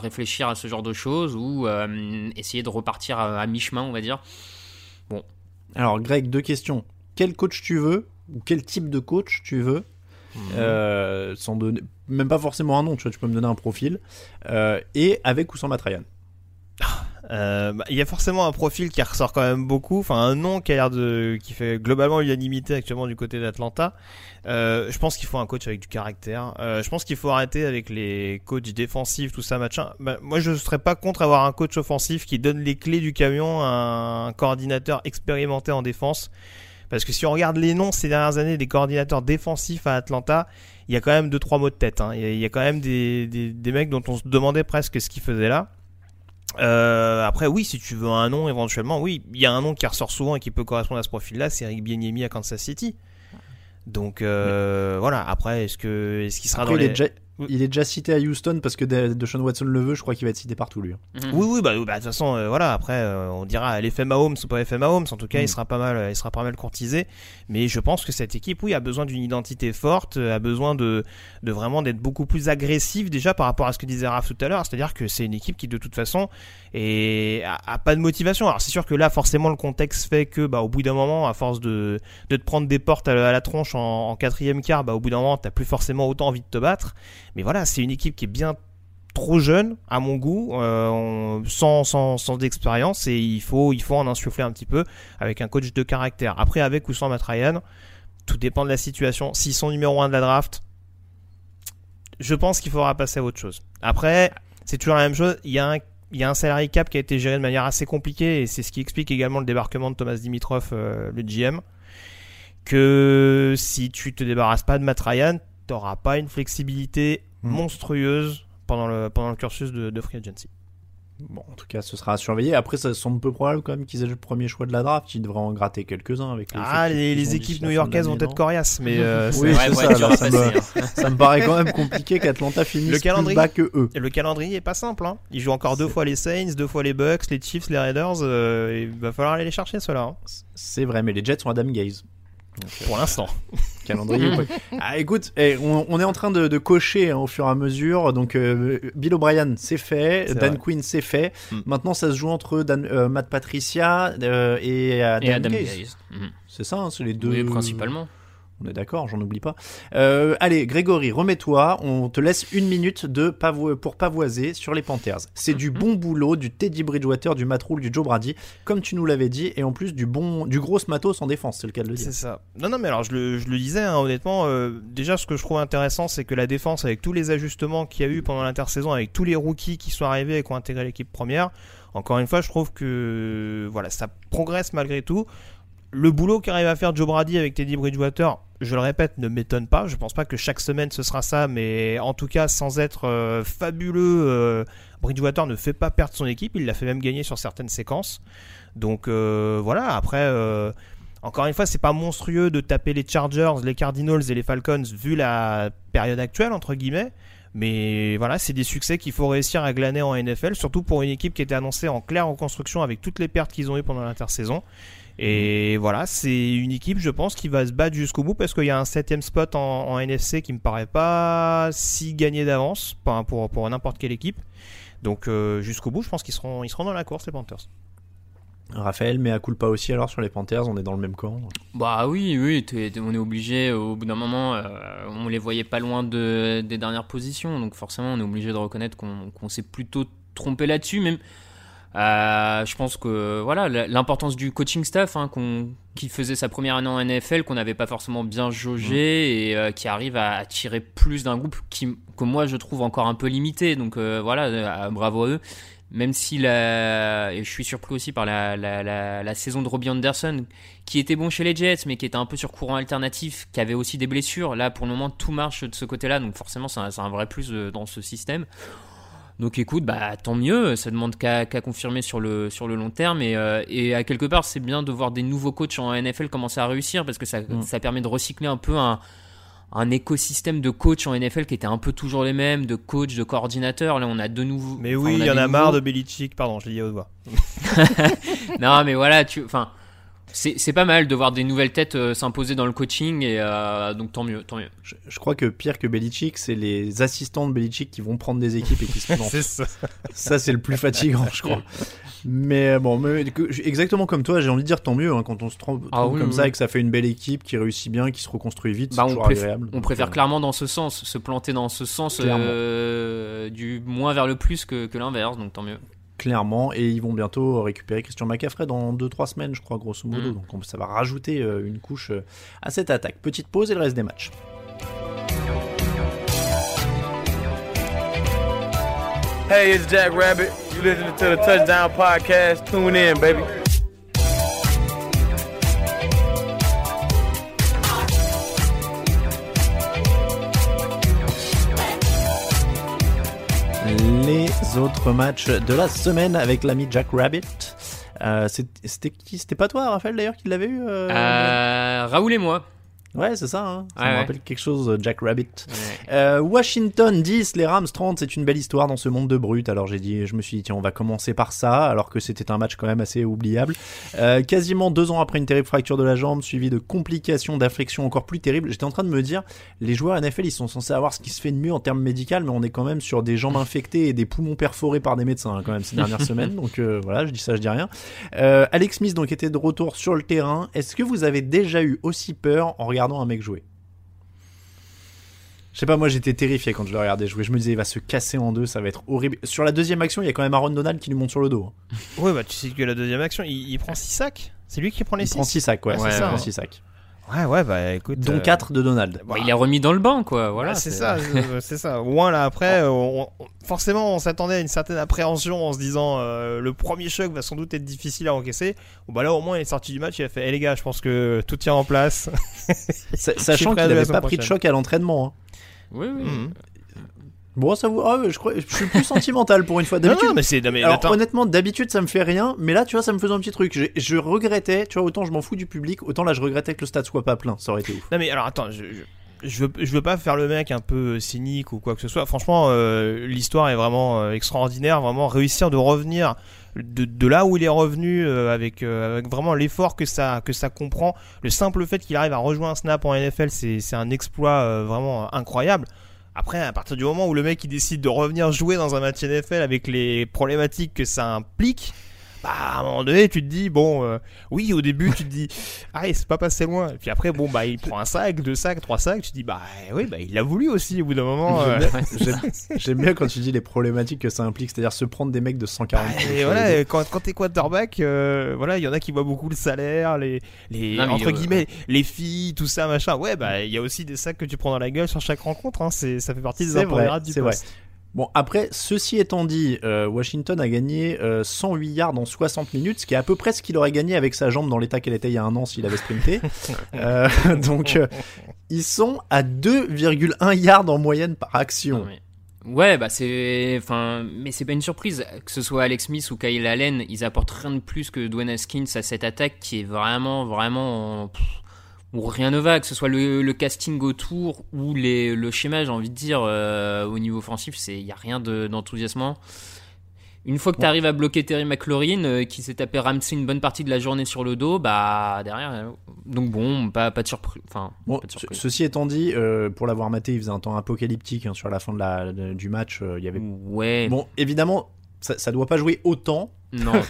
F: réfléchir à ce genre de choses ou essayer de repartir à, à mi-chemin, on va dire.
E: Alors, Greg, deux questions. Quel coach tu veux ou quel type de coach tu veux Euh, sans donner, même pas forcément un nom, tu vois, tu peux me donner un profil. Euh, et avec ou sans Matt Ryan
G: Euh, bah, il y a forcément un profil qui ressort quand même beaucoup, enfin un nom qui a l'air de, qui fait globalement l'unanimité actuellement du côté d'Atlanta. Euh, je pense qu'il faut un coach avec du caractère. Euh, je pense qu'il faut arrêter avec les coachs défensifs, tout ça, machin. Bah, moi, je serais pas contre avoir un coach offensif qui donne les clés du camion à un coordinateur expérimenté en défense. Parce que si on regarde les noms ces dernières années des coordinateurs défensifs à Atlanta, il y a quand même deux trois mots de tête. hein. Il y, a- quand même des, des, des mecs dont on se demandait presque ce qu'ils faisaient là. Euh, après, oui, si tu veux un nom éventuellement, oui, il y a un nom qui ressort souvent et qui peut correspondre à ce profil-là, c'est Eric Bieniemy à Kansas City. Donc euh, voilà. Après, est-ce que est-ce qu'il sera
E: Après,
G: dans les...
E: il est déjà cité à Houston parce que De- Deshaun Watson le veut, je crois qu'il va être cité partout lui.
F: Mhm.
G: Oui, oui, bah, bah, de toute façon, euh, voilà. Après, euh, on dira l'effet Mahomes ou pas l'effet Mahomes. En tout cas,
E: Mm.
G: il sera pas mal, il sera pas mal courtisé. Mais je pense que cette équipe, oui, a besoin d'une identité forte, euh, a besoin de, de vraiment d'être beaucoup plus agressive déjà par rapport à ce que disait Raph tout à l'heure. C'est-à-dire que c'est une équipe qui, de toute façon, et a, a pas de motivation. Alors c'est sûr que là, forcément, le contexte fait que, bah, au bout d'un moment, à force de, de te prendre des portes à la, à la tronche en, en quatrième quart, bah, au bout d'un moment, t'as plus forcément autant envie de te battre. Mais voilà, c'est une équipe qui est bien trop jeune à mon goût, euh, sans, sans, sans d'expérience et il faut, il faut en insuffler un petit peu avec un coach de caractère. Après, avec ou sans Matt Ryan, tout dépend de la situation. S'ils sont numéro 1 de la draft, je pense qu'il faudra passer à autre chose. Après, c'est toujours la même chose. Il y a un il y a un salary cap qui a été géré de manière assez compliquée et c'est ce qui explique également le débarquement de Thomas Dimitrov, euh, le GM. Que si tu te débarrasses pas de Matt Ryan, t'auras pas une flexibilité
E: Mm.
G: monstrueuse pendant le, pendant le cursus de, de free agency.
E: Bon, en tout cas, ce sera à surveiller. Après, ça semble peu probable quand même qu'ils aient le premier choix de la draft. Ils devraient en gratter quelques-uns avec les
G: Ah, les, équipes new-yorkaises vont être coriaces, mais (laughs) euh,
E: Oui,
F: ouais,
E: ça, me, (laughs) ça me paraît quand même compliqué qu'Atlanta finisse
G: Le calendrier.
E: plus bas que eux.
G: Le calendrier est pas simple. Hein. Ils jouent encore deux fois les Saints, deux fois les Bucks, les Chiefs, les Raiders. euh, il va falloir aller les chercher ceux-là. hein.
E: C'est vrai, mais les Jets sont Adam Gaze.
G: Pour l'instant. (laughs)
E: calendrier. ouais. Ah, écoute, eh, on, on est en train de, de cocher hein, au fur et à mesure. Donc, euh, Bill O'Brien, c'est fait. Dan
G: vrai.
E: Quinn, c'est fait.
G: Mm.
E: Maintenant, ça se joue entre Dan- euh, Matt Patricia euh, et Adam,
F: Et Adam. Gaze. Mhm.
E: C'est ça, hein, c'est les deux.
F: Oui, principalement.
E: On est d'accord, j'en oublie pas. Euh, allez, Grégory, remets-toi. On te laisse une minute de pavo- pour pavoiser sur les Panthers. C'est du bon boulot, du Teddy Bridgewater, du Matt Rule, du Joe Brady, comme tu nous l'avais dit, et en plus du bon, du gros matos en défense, c'est le cas de le dire.
G: C'est ça. Non, non, mais alors je le, je le disais, hein, honnêtement, euh, déjà ce que je trouve intéressant, c'est que la défense, avec tous les ajustements qu'il y a eu pendant l'intersaison, avec tous les rookies qui sont arrivés et qui ont intégré l'équipe première, encore une fois, je trouve que voilà, ça progresse malgré tout. Le boulot qu'arrive à faire Joe Brady avec Teddy Bridgewater, je le répète, ne m'étonne pas. Je pense pas que chaque semaine ce sera ça, mais en tout cas, sans être euh, fabuleux, euh, Bridgewater ne fait pas perdre son équipe. Il l'a fait même gagner sur certaines séquences. Donc euh, voilà, après. encore une fois, c'est pas monstrueux de taper les Chargers, les Cardinals et les Falcons vu la période actuelle entre guillemets. Mais voilà, c'est des succès qu'il faut réussir à glaner en NFL, surtout pour une équipe qui était annoncée en claire reconstruction avec toutes les pertes qu'ils ont eues pendant l'intersaison. Et voilà, c'est une équipe, je pense, qui va se battre jusqu'au bout parce qu'il y a un septième spot en, en NFC qui me paraît pas si gagné d'avance pas pour, pour n'importe quelle équipe. Donc euh, jusqu'au bout, je pense qu'ils seront, ils seront dans la course, les Panthers.
E: Raphaël, mais à pas aussi alors sur les Panthers, on est dans le même camp.
F: Bah oui, oui, on est obligé, au bout d'un moment, euh, on les voyait pas loin de, des dernières positions, donc forcément on est obligé de reconnaître qu'on qu'on s'est plutôt trompé là-dessus, même. Euh, je pense que voilà l'importance du coaching staff hein, qu'on- qui faisait sa première année en NFL qu'on n'avait pas forcément bien jaugé et euh, qui arrive à attirer plus d'un groupe qui que moi je trouve encore un peu limité donc euh, voilà bravo à eux même si la... et je suis surpris aussi par la, la, la, la saison de Robbie Anderson, qui était bon chez les Jets, mais qui était un peu sur courant alternatif, qui avait aussi des blessures. Là, pour le moment, tout marche de ce côté-là, donc forcément, c'est un, vrai plus dans ce système. Donc écoute, bah tant mieux, ça demande qu'à confirmer sur le, sur le long terme. Et, euh, et à quelque part, c'est bien de voir des nouveaux coachs en NFL commencer à réussir, parce que ça,
E: Mm.
F: ça permet de recycler un peu un, un écosystème de coachs en NFL qui était un peu toujours les mêmes, de coachs, de coordinateurs. Là, on a de nouveaux.
G: Mais oui, il y en a marre de Belichick, pardon, je l'ai dit à haute voix. (laughs)
F: non, mais voilà, tu, enfin, C'est c'est pas mal de voir des nouvelles têtes euh, s'imposer dans le coaching et euh, donc tant mieux, tant mieux.
E: Je, je crois que pire que Belichick, c'est les assistants de Belichick qui vont prendre des équipes et qui se (laughs) plantent.
G: Ça.
E: Ça, c'est le plus fatigant, je crois. Mais bon, mais, que- exactement comme toi, j'ai envie de dire tant mieux hein, quand on se trompe
F: Ah oui,
E: comme
F: oui,
E: ça
F: oui.
E: et que ça fait une belle équipe qui réussit bien, qui se reconstruit vite.
F: Bah, on,
E: toujours
F: préf-
E: agréable.
F: on préfère
E: euh,
F: clairement dans ce sens, se planter dans ce sens euh, du moins vers le plus que, que l'inverse, donc tant mieux.
E: Clairement, et ils vont bientôt récupérer Christian McCaffrey dans 2-3 semaines, je crois, grosso modo.
F: Mm.
E: Donc on- ça va rajouter euh, une couche euh, à cette attaque. Petite pause et le reste des matchs.
C: Hey, it's Jack Rabbit. You listening to the Touchdown Podcast? Tune in, baby.
E: Les autres matchs de la semaine avec l'ami Jack Rabbit. Euh, C'était qui? C'était pas toi, Raphaël, d'ailleurs, qui l'avait eu euh
F: Euh, Raoul et moi.
E: Ouais, c'est ça. hein. Ça
F: Ouais,
E: me
F: ouais.
E: rappelle quelque chose, Jack Rabbit. Euh, Washington 10, les Rams 30, c'est une belle histoire dans ce monde de brut. Alors j'ai dit, je me suis dit, tiens, on va commencer par ça, alors que c'était un match quand même assez oubliable. Euh, quasiment deux ans après une terrible fracture de la jambe, suivie de complications d'affection encore plus terribles, j'étais en train de me dire, les joueurs NFL, ils sont censés avoir ce qui se fait de mieux en termes médicaux, mais on est quand même sur des jambes infectées et des poumons perforés par des médecins hein, quand même ces dernières (laughs) semaines. Donc euh, voilà, je dis ça, je dis rien. Euh, Alex Smith donc était de retour sur le terrain. Est-ce que vous avez déjà eu aussi peur en regardant un mec jouer je sais pas, moi j'étais terrifié quand je le regardais jouer. Je me disais, il va se casser en deux, ça va être horrible. Sur la deuxième action, il y a quand même Aaron Donald qui lui monte sur le dos. hein.
G: Ouais, bah tu sais que la deuxième action, il, il prend 6 sacs. C'est lui qui prend les
E: Il
G: 6
E: prend 6 sacs, ouais, il prend six sacs.
G: Ouais, ouais, bah écoute.
E: Dont
G: euh,
E: 4 de Donald.
F: Bah, il est remis dans le banc, quoi. Voilà.
G: Ouais, c'est ça, euh, c'est ça. Au moins là après, euh, on- on- forcément, on s'attendait à une certaine appréhension en se disant euh, le premier choc va sans doute être difficile à encaisser. Bon bah là au moins il est sorti du match, il a fait, eh les gars, je pense que tout tient en place. (laughs)
E: Sachant qu'il
G: prêt à la
E: avait
G: semaine
E: pas pris de choc à l'entraînement. hein.
F: Oui, oui.
G: Mhm.
E: Bon, ça vous. ah, ouais, je, crois... je suis plus sentimental pour une fois. D'habitude.
G: mais c'est, mais
E: Alors
G: attends.
E: honnêtement, d'habitude ça me fait rien, mais là tu vois ça me faisait un petit truc. Je, je regrettais, tu vois, autant je m'en fous du public, autant là je regrettais que le stade soit pas plein, ça aurait été ouf.
G: Non mais alors attends, je, je, je veux, je veux pas faire le mec un peu cynique ou quoi que ce soit. Franchement, euh, l'histoire est vraiment euh, extraordinaire, vraiment réussir de revenir de, de là où il est revenu euh, avec, euh, avec vraiment l'effort que ça que ça comprend. Le simple fait qu'il arrive à rejoindre snap en NFL, c'est c'est un exploit euh, vraiment incroyable. Après, à partir du moment où le mec il décide de revenir jouer dans un match NFL avec les problématiques que ça implique, bah, à un moment donné, tu te dis, bon, euh, oui, au début, tu te dis, (laughs) ah, c'est pas passé loin. Et puis après, bon, bah, il prend un sac, deux sacs, trois sacs, tu te dis, bah, oui, bah, il l'a voulu aussi, au bout d'un moment. euh, (laughs)
E: J'aime bien- quand tu dis les problématiques que ça implique, c'est-à-dire se prendre des mecs de 140
G: bah, et voilà, quand, quand t'es quarterback, euh, voilà, il y en a qui voient beaucoup le salaire, les, les
F: Non,
G: entre
F: euh,
G: guillemets, les filles, tout ça, machin. Ouais, bah, il y a aussi des sacs que tu prends dans la gueule sur chaque rencontre, hein, c'est, ça fait partie des impondérables du
E: vrai. Bon, après, ceci étant dit, euh, Washington a gagné euh, 108 yards en 60 minutes, ce qui est à peu près ce qu'il aurait gagné avec sa jambe dans l'état qu'elle était il y a un an s'il avait sprinté. (laughs) Euh, (laughs) donc, euh, ils sont à 2,1 yards en moyenne par action.
F: Non, mais- Ouais, bah c'est, enfin, mais c'est pas une surprise que ce soit Alex Smith ou Kyle Allen, ils apportent rien de plus que Dwayne Haskins à cette attaque qui est vraiment, vraiment, pff, où rien ne va, que ce soit le, le casting autour ou les, le schéma, j'ai envie de dire, euh, au niveau offensif, c'est, y a rien de- d'enthousiasmant. Une fois que tu arrives à bloquer Terry McLaurin, euh, qui s'est tapé Ramsey une bonne partie de la journée sur le dos, bah derrière, euh, donc bon, pas, pas de surprise, enfin,
E: Bon,
F: pas de
E: ce-
F: surprise.
E: ceci étant dit, euh, pour l'avoir maté, il faisait un temps apocalyptique hein, sur la fin de la, de- du match. il y avait...
F: Ouais,
E: Bon, évidemment, ça, ça doit pas jouer autant,
F: non. (laughs)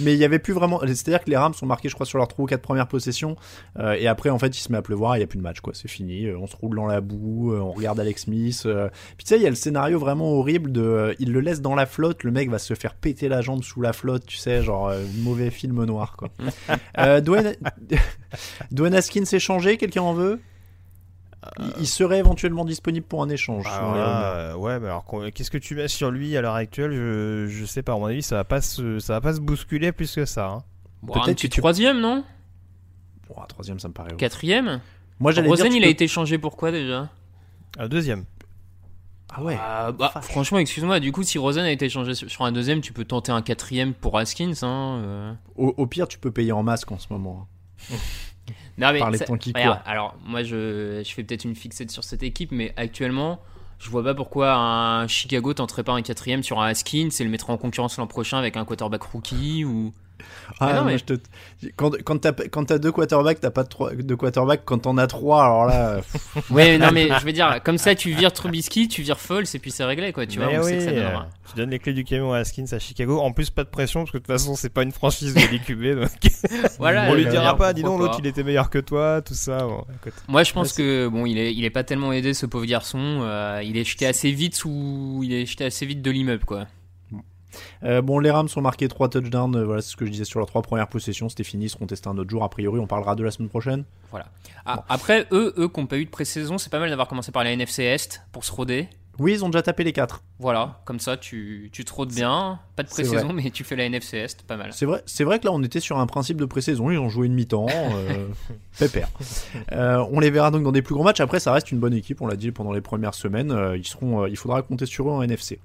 E: mais il y avait plus vraiment. C'est-à-dire que les Rams sont marqués, je crois, sur leurs 3 ou 4 premières possessions. euh, et après, en fait, il se met à pleuvoir, il y a plus de match, quoi. C'est fini. euh, on se roule dans la boue, euh, on regarde Alex Smith. euh. Puis tu sais, il y a le scénario vraiment horrible de. il le laisse dans la flotte, le mec va se faire péter la jambe sous la flotte, tu sais, genre euh, mauvais film noir, quoi. (laughs) Dwayne... (laughs) Dwayne Haskins s'est changé, quelqu'un en veut? Il, il serait éventuellement disponible pour un échange.
G: Là, euh, ouais, mais alors qu'est-ce que tu mets sur lui à l'heure actuelle? Je, je sais pas. À mon avis, ça va pas se, ça va pas se bousculer plus que ça. hein.
F: Bon,
E: Peut-être
F: un
E: que tu-
F: troisième, non?
E: Bon, un troisième, ça me paraît.
F: Quatrième?
E: Moi, j'allais
F: Rosen, il a été changé pour quoi déjà?
G: Un deuxième.
E: Ah ouais.
F: Ah, bah, Franchement, excuse-moi, du coup, si Rosen a été changé sur sur un deuxième, tu peux tenter un quatrième pour Haskins. Hein, euh.
E: Au, au pire, tu peux payer en masque en ce moment. (laughs)
F: Non, mais
E: Par les
F: ça-
E: temps qui
F: regarde,
E: courent.
F: Alors, moi, je, je fais peut-être une fixette sur cette équipe, mais actuellement, je vois pas pourquoi un Chicago tenterait pas un quatrième sur un Haskins et le mettrait en concurrence l'an prochain avec un quarterback rookie ou.
E: Ah,
F: Mais non,
E: moi,
F: mais-
E: je te- Quand, quand t'as quand deux quarterbacks, t'as pas de, trois... de quarterbacks. Quand t'en as trois, alors là. (laughs)
F: Ouais, non, mais je veux dire, comme ça, tu vires Trubisky, tu vires Foles et puis c'est réglé, quoi. Tu vois,
G: Mais
F: on sait
G: oui,
F: que ça
G: euh,
F: donnera.
G: tu donnes les clés du camion à Haskins à Chicago. En plus, pas de pression parce que de toute façon, c'est pas une franchise de l'IQB. Donc... (laughs)
F: Voilà,
G: On lui dira pas, dis donc, l'autre il était meilleur que toi, tout ça. Bon, écoute.
F: Moi, je pense que bon, il est, il est pas tellement aidé ce pauvre garçon. euh, il est jeté assez vite sous, il est jeté assez vite de l'immeuble, quoi.
E: Euh, bon, les Rams ont marqué trois touchdowns. euh, voilà, c'est ce que je disais sur leurs trois premières possessions. C'était fini. Ils seront testés un autre jour. A priori, on parlera de la semaine prochaine.
F: Voilà. Ah, Après, eux, eux qui n'ont pas eu de pré-saison, c'est pas mal d'avoir commencé par la NFC Est pour se roder.
E: Oui, ils ont déjà tapé les quatre.
F: Voilà, comme ça, tu, tu te rôdes bien. Pas de pré-saison, mais tu fais la NFC Est, pas mal.
E: C'est vrai, c'est vrai que là, on était sur un principe de pré-saison. Ils ont joué une mi-temps. Euh, (laughs) pépère. Euh, on les verra donc dans des plus gros matchs. Après, ça reste une bonne équipe. On l'a dit pendant les premières semaines. Euh, ils seront, il faudra compter sur eux en NFC.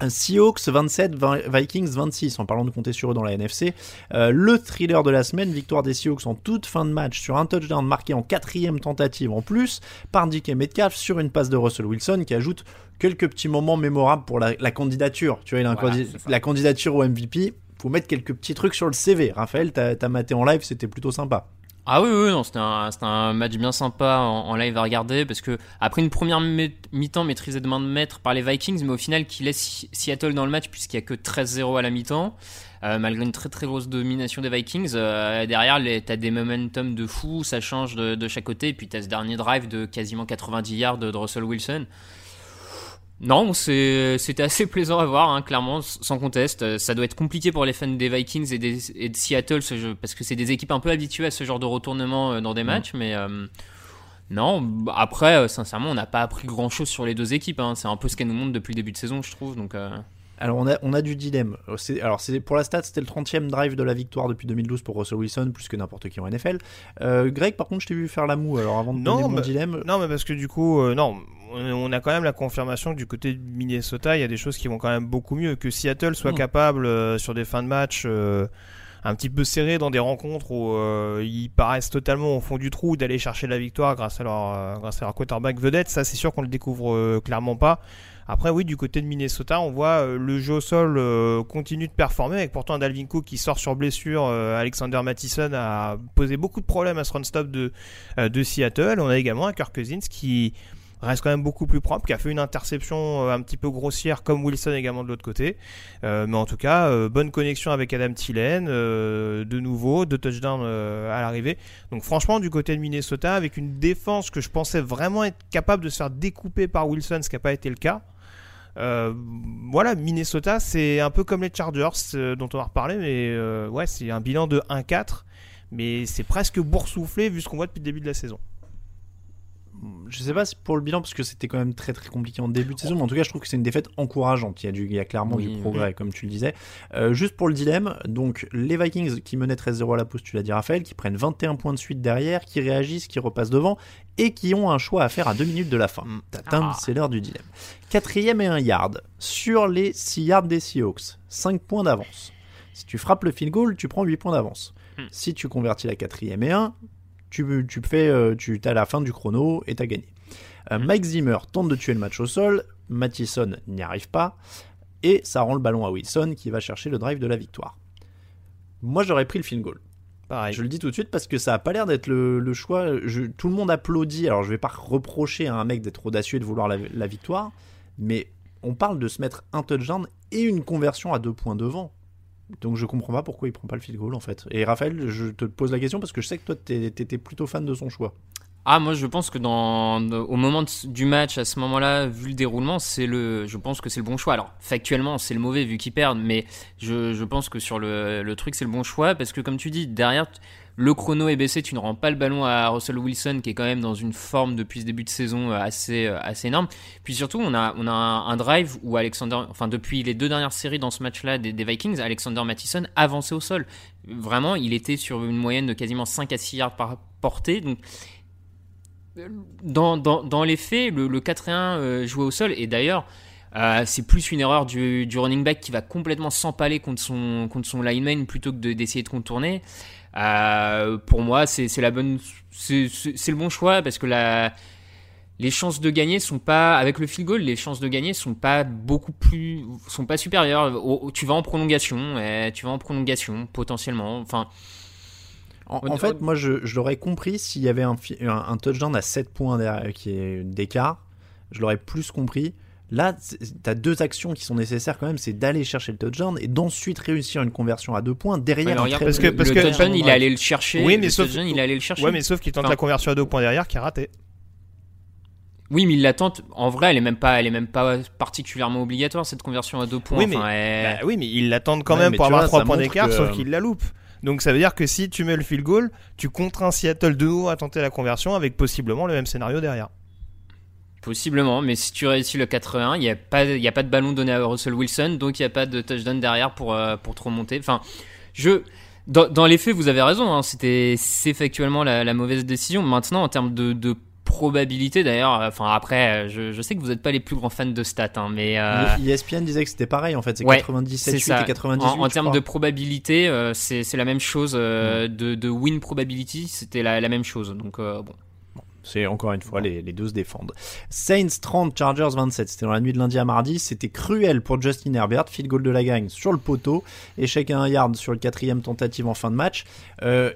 E: Un Seahawks 27, Vi- Vikings 26, en parlant de compter sur eux dans la NFC. Euh, le thriller de la semaine, victoire des Seahawks en toute fin de match sur un touchdown marqué en quatrième tentative en plus par DK Metcalf sur une passe de Russell Wilson qui ajoute quelques petits moments mémorables pour la, la candidature. Tu vois, il a
F: Voilà,
E: la candidature au MVP. Faut mettre quelques petits trucs sur le CV. Raphaël, t'as maté en live, c'était plutôt sympa.
F: Ah oui, oui, non, c'était un, un match bien sympa en, live à regarder parce que après une première mi- mi-temps maîtrisée de main de maître par les Vikings, mais au final qui laisse Seattle dans le match puisqu'il y a que 13-0 à la mi-temps, euh, malgré une très grosse domination des Vikings. euh, derrière, t'as des momentum de fou, ça change de, chaque côté, et puis t'as ce dernier drive de quasiment 90 yards de Russell Wilson. Non, c'était assez plaisant à voir, hein, clairement, sans conteste. Euh, Ça doit être compliqué pour les fans des Vikings et, des- et de Seattle, ce jeu, parce que c'est des équipes un peu habituées à ce genre de retournement euh, dans des matchs, mais euh, non, bah, après, sincèrement, on n'a pas appris grand-chose sur les deux équipes. hein. C'est un peu ce qu'elles nous montrent depuis le début de saison, je trouve. Donc, euh,
E: Alors on a, on a du dilemme. Alors c'est pour la stat, c'était le 30e drive de la victoire depuis 2012 pour Russell Wilson, plus que n'importe qui en NFL. Euh, Greg, par contre, je t'ai vu faire la moue. Alors avant de donner mon
G: bah,
E: dilemme,
G: non, mais parce que du coup, euh, non, on a quand même la confirmation que du côté de Minnesota, il y a des choses qui vont quand même beaucoup mieux. Que Seattle soit
E: Mm.
G: capable euh, sur des fins de match un petit peu serrées dans des rencontres où euh, ils paraissent totalement au fond du trou d'aller chercher la victoire grâce à leur, euh, quarterback vedette, ça c'est sûr qu'on le découvre euh, clairement pas. Après oui, du côté de Minnesota, on voit le jeu au sol continue de performer avec pourtant un Dalvin Cook qui sort sur blessure. Alexander Mattison a posé beaucoup de problèmes à ce run stop de, de Seattle. On a également un Kirk Cousins qui reste quand même beaucoup plus propre, qui a fait une interception euh, un petit peu grossière comme Wilson également de l'autre côté. Euh, mais en tout cas, euh, bonne connexion avec Adam Thielen, de nouveau, deux touchdowns à l'arrivée. Donc franchement, du côté de Minnesota, avec une défense que je pensais vraiment être capable de se faire découper par Wilson, ce qui n'a pas été le cas. Voilà, Minnesota, c'est un peu comme les Chargers dont on va reparler, mais ouais, c'est un bilan de 1-4, mais c'est presque boursouflé vu ce qu'on voit depuis le début de la saison.
E: Je sais pas si pour le bilan parce que c'était quand même très très compliqué en début de saison, mais en tout cas je trouve que c'est une défaite encourageante. Il y a, du, il y a clairement
F: Oui,
E: du
F: oui.
E: progrès, comme tu le disais. Euh, juste pour le dilemme, donc les Vikings qui menaient 13-0 à la pause, tu l'as dit Raphaël, qui prennent 21 points de suite derrière, qui réagissent, qui repassent devant et qui ont un choix à faire à 2 minutes de la fin. Tatam, c'est l'heure du dilemme. Quatrième et un yard sur les 6 yards des Seahawks. 5 points d'avance. Si tu frappes le field goal, tu prends 8 points d'avance.
F: Hmm.
E: Si tu convertis la quatrième et 1, tu, tu fais, euh, tu as la fin du chrono et t'as gagné. Euh, Mike Zimmer tente de tuer le match au sol, Mattison n'y arrive pas, et ça rend le ballon à Wilson qui va chercher le drive de la victoire. Moi j'aurais pris le field goal.
G: Pareil.
E: Je le dis tout de suite parce que ça a pas l'air d'être le, le choix. Je- tout le monde applaudit. Alors je vais pas reprocher à un mec d'être audacieux et de vouloir la, la victoire, mais on parle de se mettre un touchdown et une conversion à deux points devant. Donc je comprends pas pourquoi il prend pas le field goal en fait. Et Raphaël, je te pose la question parce que je sais que toi t'étais plutôt fan de son choix.
F: Ah, moi je pense que dans, au moment du match, à ce moment-là, vu le déroulement, c'est le, je pense que c'est le bon choix. Alors, factuellement, c'est le mauvais vu qu'ils perdent, mais je, je pense que sur le, le truc, c'est le bon choix parce que, comme tu dis, derrière, le chrono est baissé, tu ne rends pas le ballon à Russell Wilson qui est quand même dans une forme depuis ce début de saison euh, assez, euh, assez énorme. Puis surtout, on a, on a un, drive où Alexander, enfin, depuis les deux dernières séries dans ce match-là des, Vikings, Alexander Mattison avançait au sol. Vraiment, il était sur une moyenne de quasiment 5 à 6 yards par portée. Donc, dans, dans, dans les faits, le, le 4-1 euh, joué au sol, et d'ailleurs, euh, c'est plus une erreur du, du running back qui va complètement s'empaler contre son, contre son lineman plutôt que de- d'essayer de contourner. Euh, pour moi, c'est la bonne, le bon choix parce que la, les chances de gagner sont pas avec le field goal les chances de gagner sont pas beaucoup plus sont pas supérieures tu vas en prolongation et tu vas en prolongation potentiellement enfin
E: en, fait, moi, je, l'aurais compris s'il y avait un, un, touchdown à 7 points derrière, qui est d'écart. Je l'aurais plus compris. Là, tu as deux actions qui sont nécessaires quand même, c'est d'aller chercher le touchdown et d'ensuite réussir une conversion à deux points derrière.
F: parce que, parce le touchdown, il est allé le chercher. Oui, mais sauf, il est allé le chercher.
G: Ouais, mais sauf qu'il tente la conversion à deux points derrière qui a raté.
F: Oui, mais il l'attente. En vrai, elle est même pas, elle est même pas particulièrement obligatoire cette conversion à deux points.
G: Oui, mais, bah oui, mais il l'attendent quand même pour avoir trois points d'écart, sauf qu'il la loupe. Donc ça veut dire que si tu mets le field goal, tu contrains Seattle de nouveau à tenter la conversion avec possiblement le même scénario derrière.
F: Possiblement, mais si tu réussis le 4-1, il n'y a, pas, a pas de ballon donné à Russell Wilson, donc il n'y a pas de touchdown derrière pour, euh, pour te remonter. Enfin, je, dans, dans les faits, vous avez raison, hein, c'était c'est factuellement la, mauvaise décision. Maintenant, en termes de, de probabilité d'ailleurs. Enfin après, je, je, sais que vous n'êtes pas les plus grands fans de stats, hein, mais euh...
E: ESPN disait que c'était pareil en fait, c'est 97 et 98.
F: En, en termes de probabilité, euh, c'est la même chose. Euh, mm. de, de, win probability, c'était la, la, même chose. Donc euh, bon.
E: C'est encore une fois, les, les, deux se défendent. Saints 30, Chargers 27. C'était dans la nuit de lundi à mardi. C'était cruel pour Justin Herbert. Field goal de la gang sur le poteau. Échec à un yard sur le quatrième tentative en fin de match. Euh,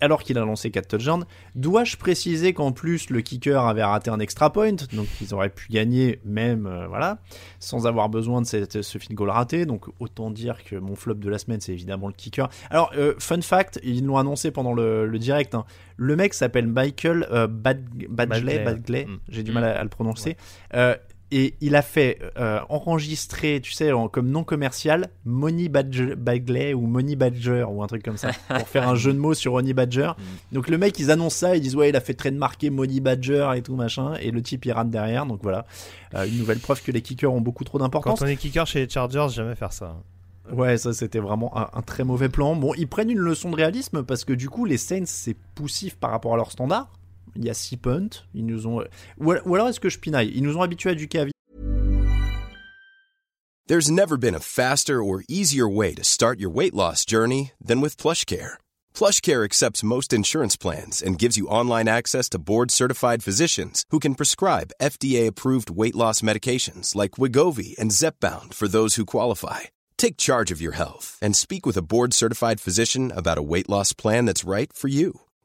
E: alors qu'il a lancé 4 touchdowns. Dois-je préciser qu'en plus le kicker avait raté un extra point, donc ils auraient pu gagner même, euh, voilà, sans avoir besoin de cette, ce field goal raté. Donc autant dire que mon flop de la semaine, c'est évidemment le kicker. Alors, euh, fun fact, ils l'ont annoncé pendant le, direct. Hein. Le mec s'appelle Michael euh, Badgley, mm. j'ai du mal à, le prononcer. Et il a fait euh, enregistrer, tu sais, comme nom commercial, Money Badger ou Money Badger ou un truc comme ça, (laughs) pour faire un jeu de mots sur Honey Badger. Mm. Donc le mec, ils annoncent ça, ils disent ouais, il a fait très de marquer Money Badger et tout machin, et le type il rate derrière. Donc voilà, euh, une nouvelle preuve que les kickers ont beaucoup trop d'importance.
G: Quand on est kicker chez les Chargers, jamais faire ça.
E: Ouais, ça c'était vraiment un, un, très mauvais plan. Bon, ils prennent une leçon de réalisme parce que du coup, les Saints c'est poussif par rapport à leur standard il y a 6 punts. Ils nous ont... Ou alors est-ce que je pinaille Ils nous ont habitués à du
I: There's never been a faster or easier way to start your weight loss journey than with PlushCare. PlushCare accepts most insurance plans and gives you online access to board-certified physicians who can prescribe FDA-approved weight loss medications like Wigovi and Zepbound for those who qualify. Take charge of your health and speak with a board-certified physician about a weight loss plan that's right for you.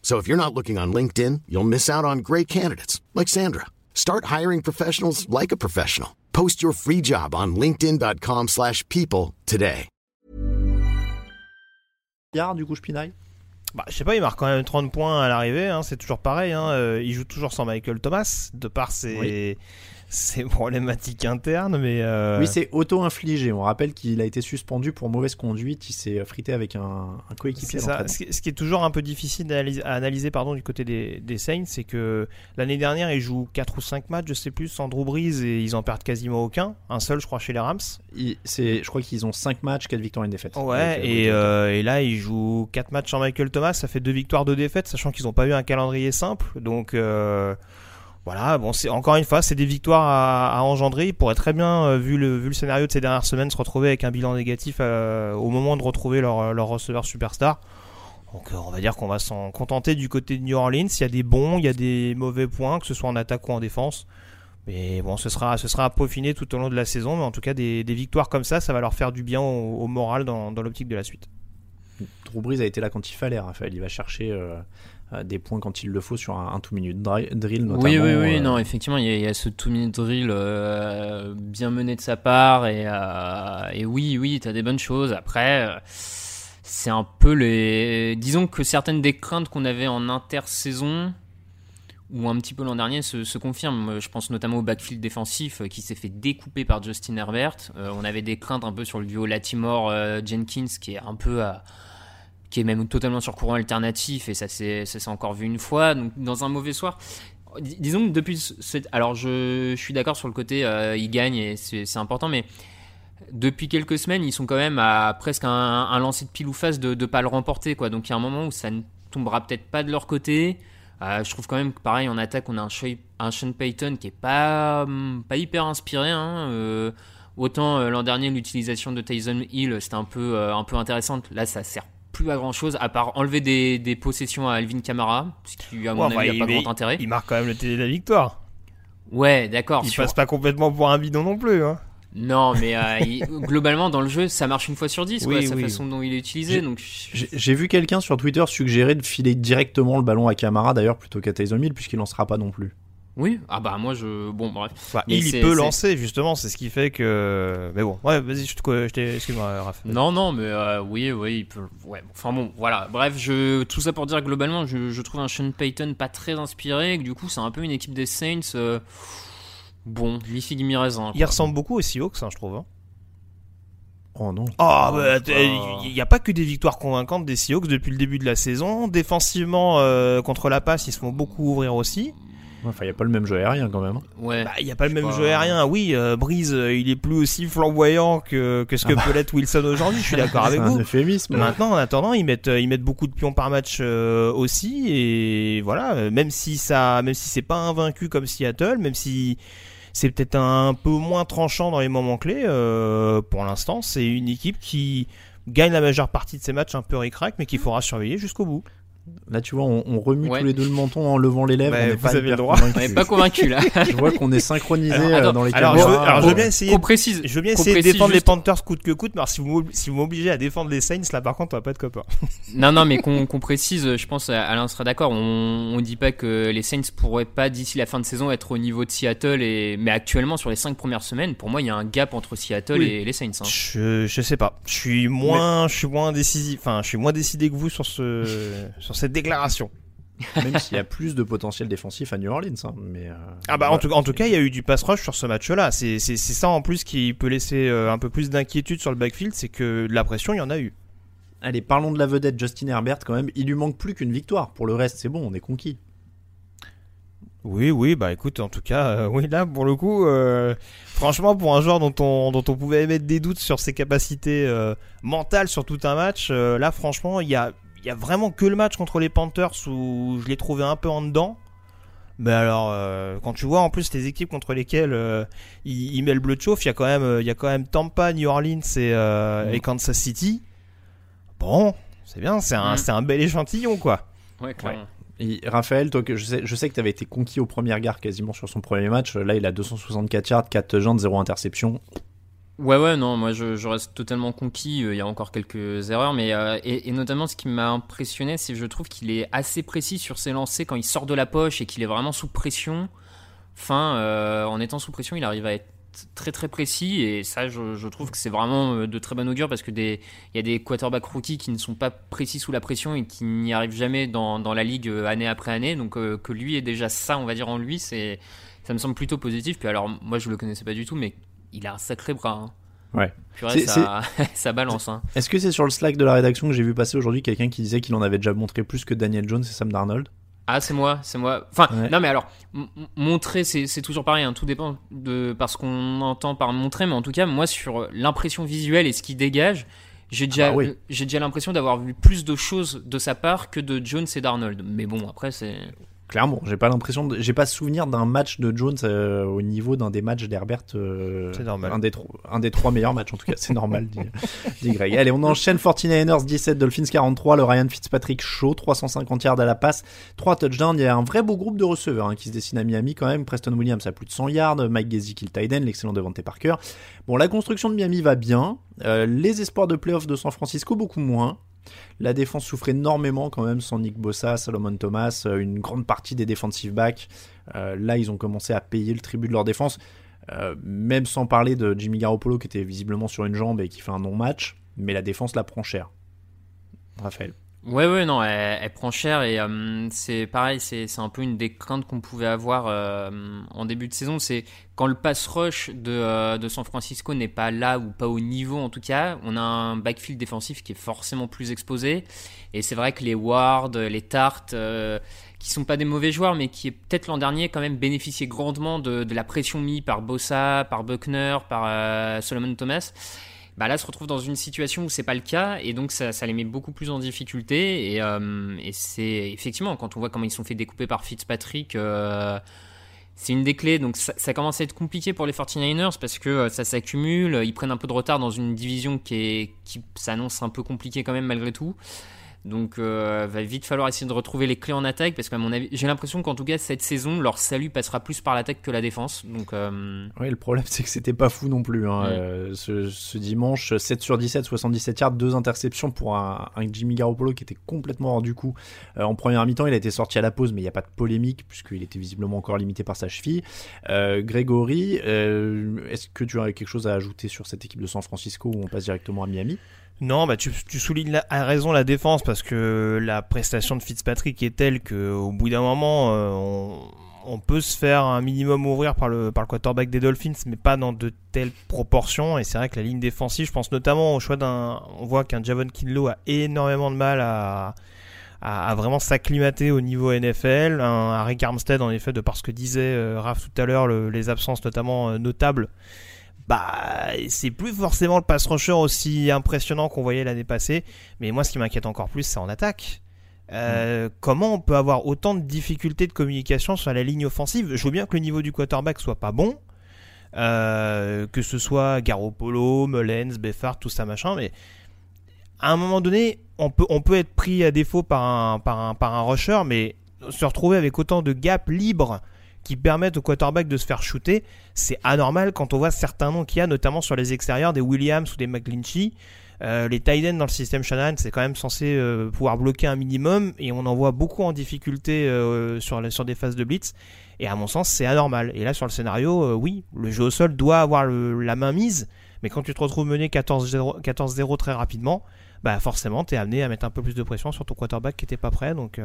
J: So if you're not looking on LinkedIn, you'll miss out on great candidates like Sandra. Start hiring professionals like a professional. Post your free job on linkedin.com/people today.
E: du coup, je pinaille.
G: Bah, je sais pas, il marque quand même 30 points à l'arrivée, hein, c'est toujours pareil. Hein, euh, il joue toujours sans Michael Thomas, de par ses, oui c'est problématique interne, mais. Euh...
E: Oui, c'est auto-infligé. On rappelle qu'il a été suspendu pour mauvaise conduite. Il s'est frité avec un, un coéquipier.
G: Ce qui est toujours un peu difficile à analyser, pardon, du côté des, des Saints, c'est que l'année dernière, ils jouent 4 ou 5 matchs, je sais plus, sans Drew Brees et ils en perdent quasiment aucun. Un seul, je crois, chez les Rams.
E: C'est, je crois qu'ils ont 5 matchs, 4 victoires et une défaite.
G: Ouais, et, euh, et, là, ils jouent 4 matchs sans Michael Thomas. Ça fait 2 victoires, 2 défaites, sachant qu'ils n'ont pas eu un calendrier simple. Donc. Euh, voilà, bon, c'est encore une fois, c'est des victoires à, engendrer. Il pourrait très bien, euh, vu, le, scénario de ces dernières semaines, se retrouver avec un bilan négatif euh, au moment de retrouver leur, leur receveur superstar. Donc, euh, on va dire qu'on va s'en contenter du côté de New Orleans. Il y a des bons, il y a des mauvais points, que ce soit en attaque ou en défense. Mais bon, ce sera, à peaufiner tout au long de la saison. Mais en tout cas, des, victoires comme ça, ça va leur faire du bien au, moral dans, l'optique de la suite.
E: Drew a été là quand il fallait, Raphaël. Il va chercher euh, des points quand il le faut sur un, un two-minute drill notamment.
F: Oui, oui, oui, euh, non, effectivement, il y, a, ce two-minute drill euh, bien mené de sa part et, et oui, oui, tu as des bonnes choses. Après, c'est un peu les. Disons que certaines des craintes qu'on avait en intersaison ou un petit peu l'an dernier se, se, confirment. Je pense notamment au backfield défensif qui s'est fait découper par Justin Herbert. on avait des craintes un peu sur le duo Latimore-Jenkins qui est un peu à qui est même totalement sur courant alternatif, et ça s'est encore vu une fois, donc dans un mauvais soir. Dis- Disons que depuis. Alors, je, suis d'accord sur le côté, euh, ils gagnent et c'est important, mais depuis quelques semaines, ils sont quand même à presque un, lancer de pile ou face de ne pas le remporter. Quoi. Donc, il y a un moment où ça ne tombera peut-être pas de leur côté. Euh, je trouve quand même que, pareil, en attaque, on a un, Sean- Payton qui est pas, hum, pas hyper inspiré. hein. Euh, autant euh, l'an dernier, l'utilisation de Tyson Hill, c'était un peu, un peu intéressante. Là, ça sert plus à grand chose à part enlever des, des possessions à Alvin Kamara, ce qui, à mon
G: Ouais,
F: avis, n'a pas grand intérêt.
G: Il marque quand même le télé de la victoire.
F: Ouais, d'accord.
G: Il
F: sur-
G: passe pas complètement pour un bidon non plus. Hein.
F: Non, mais euh, (laughs) il- globalement, dans le jeu, ça marche une fois sur dix, quoi,
E: Oui,
F: sa
E: oui.
F: façon dont il est utilisé.
E: J'ai-
F: Donc,
E: J'ai j'ai vu quelqu'un sur Twitter suggérer de filer directement le ballon à Camara d'ailleurs plutôt qu'à Tyson Hill puisqu'il lancera pas non plus.
F: Oui, ah bah moi, je. Bon, bref.
G: Enfin,
F: Mais
G: il, il
F: c'est-
G: peut
F: c'est-
G: lancer justement, c'est ce qui fait que. Mais bon, ouais, vas-y, je te, je t'ai- excuse-moi, Raph.
F: Non, non, mais euh, oui, oui, il peut. Ouais, bon, enfin bon, voilà. Bref, je, tout ça pour dire globalement, je, je trouve un Sean Payton pas très inspiré. Et que du coup, c'est un peu une équipe des Saints. euh, bon, mi figue mi raisin.
G: Il
F: quoi.
G: ressemble beaucoup aux Seahawks, hein, je trouve. hein.
E: Oh non.
G: Ah,
F: Oh,
G: bah, il n'y a pas que des victoires convaincantes des Seahawks depuis le début de la saison. Défensivement, euh, contre la passe, ils se font beaucoup ouvrir aussi.
E: Enfin, il y a pas le même jeu aérien quand même.
F: Ouais.
G: Bah, il n'y a pas le même
F: pas.
G: jeu aérien. Oui, euh, Breeze, euh, il est plus aussi flamboyant que, que ce que
E: Ah bah.
G: peut l'être Wilson aujourd'hui. Je suis d'accord avec
E: C'est un
G: vous.
E: euphémisme.
G: Maintenant, en attendant, ils mettent, euh, ils mettent beaucoup de pions par match euh, aussi, et voilà. Même si ça, même si c'est pas invaincu comme Seattle, même si c'est peut-être un peu moins tranchant dans les moments clés, euh, pour l'instant, c'est une équipe qui gagne la majeure partie de ses matchs un peu ric-rac, mais qu'il faudra surveiller jusqu'au bout.
E: Là, tu vois, on, on remue
F: Ouais.
E: tous les deux le menton en levant les lèvres.
G: Bah,
E: on
G: vous
E: pas
G: avez le droit.
E: convaincus.
F: On n'est pas convaincu là. (laughs)
E: Je vois qu'on est synchronisé euh, dans les
G: Alors, je veux, alors, je veux bien essayer.
F: qu'on précise.
G: Je veux bien essayer de défendre les Panthers coûte que coûte, mais alors si vous m'obli- si vous m'obligez à défendre les Saints, là par contre, on va pas être copains. (laughs)
F: Non, non, mais qu'on précise, je pense, Alain sera d'accord. On, on dit pas que les Saints pourraient pas d'ici la fin de saison être au niveau de Seattle, et, mais actuellement sur les cinq premières semaines, pour moi, il y a un gap entre Seattle
G: Oui.
F: et les Saints. hein.
G: Je, je sais pas. Je suis moins, je suis moins décisif. Enfin, je suis moins décidé que vous sur ce, sur cette déclaration.
E: Même s'il y a plus de potentiel défensif à New Orleans. hein, mais, euh,
G: Ah bah en tout, en tout cas, il y a eu du pass rush sur ce match-là. C'est, ça en plus qui peut laisser euh, un peu plus d'inquiétude sur le backfield, c'est que de la pression, il y en a eu.
E: Allez, parlons de la vedette Justin Herbert quand même. Il lui manque plus qu'une victoire. Pour le reste, c'est bon, on est conquis.
G: Oui, oui, bah écoute, en tout cas, euh, oui, là, pour le coup, euh, franchement, pour un joueur dont on, dont on pouvait émettre des doutes sur ses capacités euh, mentales sur tout un match, là, franchement, il y a, il y a vraiment que le match contre les Panthers où je l'ai trouvé un peu en dedans. Mais alors, euh, quand tu vois en plus les équipes contre lesquelles euh, il, il met le bleu de chauffe, il y a quand même, euh, il y a quand même Tampa, New Orleans et, euh, et Kansas City. Bon, c'est bien, c'est un,
F: Mm.
G: c'est un bel échantillon, quoi.
F: Ouais, clairement.
E: Et Raphaël, toi, que je sais, je sais que tu avais été conquis aux premières gares quasiment sur son premier match. Là, il a 264 yards, 4 touchdowns, 0 interception.
F: Ouais, ouais, non, moi je, reste totalement conquis. euh, Il y a encore quelques erreurs, mais euh, et, notamment ce qui m'a impressionné, c'est que je trouve qu'il est assez précis sur ses lancers quand il sort de la poche et qu'il est vraiment sous pression. Enfin, euh, en étant sous pression, il arrive à être très très précis et ça, je, trouve que c'est vraiment de très bonne augure parce que il y a des quarterbacks rookies qui ne sont pas précis sous la pression et qui n'y arrivent jamais dans, la ligue année après année. Donc que lui ait déjà ça, on va dire en lui, c'est ça me semble plutôt positif. Puis alors, moi je le connaissais pas du tout, mais il a un sacré bras. hein.
E: Ouais.
F: Purée, ça, (laughs) ça balance. Hein.
E: Est-ce que c'est sur le Slack de la rédaction que j'ai vu passer aujourd'hui quelqu'un qui disait qu'il en avait déjà montré plus que Daniel Jones et Sam Darnold?
F: Ah, c'est moi, c'est moi. Enfin,
E: Ouais.
F: non, mais alors, montrer, c'est c'est toujours pareil. hein, tout dépend de parce qu'on entend par montrer, mais en tout cas, moi, sur l'impression visuelle et ce qui dégage, j'ai déjà,
E: oui.
F: j'ai déjà l'impression d'avoir vu plus de choses de sa part que de Jones et d'Arnold. Mais bon, après, c'est.
E: Clairement, j'ai pas l'impression, de- j'ai pas souvenir d'un match de Jones euh, au niveau d'un des matchs d'Herbert. euh,
G: C'est normal.
E: Un des, tro- un des trois meilleurs matchs en tout cas, c'est normal, dit, (laughs) dit Greg. Allez, on enchaîne 49ers 17, Dolphins 43, le Ryan Fitzpatrick chaud, 350 yards à la passe, 3 touchdowns. Il y a un vrai beau groupe de receveurs hein, qui se dessine à Miami quand même. Preston Williams a plus de 100 yards, Mike Gesicki le tight end, l'excellent Devante Parker. Bon, la construction de Miami va bien, euh, les espoirs de playoffs de San Francisco beaucoup moins. La défense souffre énormément quand même sans Nick Bossa, Solomon Thomas, euh, une grande partie des defensive backs. Euh, là, ils ont commencé à payer le tribut de leur défense, Euh, même sans parler de Jimmy Garoppolo qui était visiblement sur une jambe et qui fait un non-match. Mais la défense la prend cher. Raphaël.
F: Ouais, ouais, non, elle, elle prend cher et euh, c'est pareil, c'est c'est un peu une des craintes qu'on pouvait avoir euh, en début de saison. C'est quand le pass rush de, euh, de San Francisco n'est pas là ou pas au niveau en tout cas, on a un backfield défensif qui est forcément plus exposé. Et c'est vrai que les Ward, les Tart, euh, qui sont pas des mauvais joueurs, mais qui peut-être l'an dernier quand même bénéficié grandement de, de, la pression mise par Bossa, par Buckner, par euh, Solomon Thomas. Bah là, se retrouve dans une situation où c'est pas le cas, et donc ça, les met beaucoup plus en difficulté. Et, euh, et c'est effectivement quand on voit comment ils sont fait découper par Fitzpatrick. Euh, c'est une des clés, donc ça, commence à être compliqué pour les 49ers parce que euh, ça s'accumule, ils prennent un peu de retard dans une division qui, qui s'annonce un peu compliquée quand même malgré tout. Donc, euh, va vite falloir essayer de retrouver les clés en attaque parce mon avis, j'ai l'impression qu'en tout cas cette saison, leur salut passera plus par l'attaque que la défense. Donc, euh...
E: oui, le problème (laughs) c'est que c'était pas fou non plus. Hein. Euh, ce, ce, dimanche, 7 sur 17, 77 yards, deux interceptions pour un, un Jimmy Garoppolo qui était complètement hors du coup. En première mi-temps, il a été sorti à la pause, mais il n'y a pas de polémique puisqu'il était visiblement encore limité par sa cheville. Grégory, est-ce que tu as quelque chose à ajouter sur cette équipe de San Francisco où on passe directement à Miami?
G: Non, bah tu, tu soulignes la, à raison la défense parce que la prestation de Fitzpatrick est telle qu'au bout d'un moment, euh, on, peut se faire un minimum ouvrir par le, par le quarterback des Dolphins, mais pas dans de telles proportions. Et c'est vrai que la ligne défensive, je pense notamment au choix d'un. On voit qu'un Javon Kinlo a énormément de mal à, à, vraiment s'acclimater au niveau NFL. Un Harry Armstead, en effet, de par ce que disait euh, Raph tout à l'heure, le, les absences notamment euh, notables bah c'est plus forcément le pass rusher aussi impressionnant qu'on voyait l'année passée. Mais moi, ce qui m'inquiète encore plus, c'est en attaque. Euh, mm. Comment on peut avoir autant de difficultés de communication sur la ligne offensive? Je veux bien que le niveau du quarterback soit pas bon, euh, que ce soit Garoppolo, Mullens, Beffard, tout ça machin, mais à un moment donné, on peut, on peut être pris à défaut par un, par un, par un rusher, mais se retrouver avec autant de gaps libres qui permettent au quarterback de se faire shooter, c'est anormal quand on voit certains noms qu'il y a, notamment sur les extérieurs, des Williams ou des McGlinchey. Euh, les tight dans le système Shanahan, c'est quand même censé euh, pouvoir bloquer un minimum et on en voit beaucoup en difficulté euh, sur, sur des phases de blitz. Et à mon sens, c'est anormal. Et là, sur le scénario, oui, le jeu au sol doit avoir la main mise, mais quand tu te retrouves mené 14-0 très rapidement, bah forcément, tu es amené à mettre un peu plus de pression sur ton quarterback qui était pas prêt. Donc,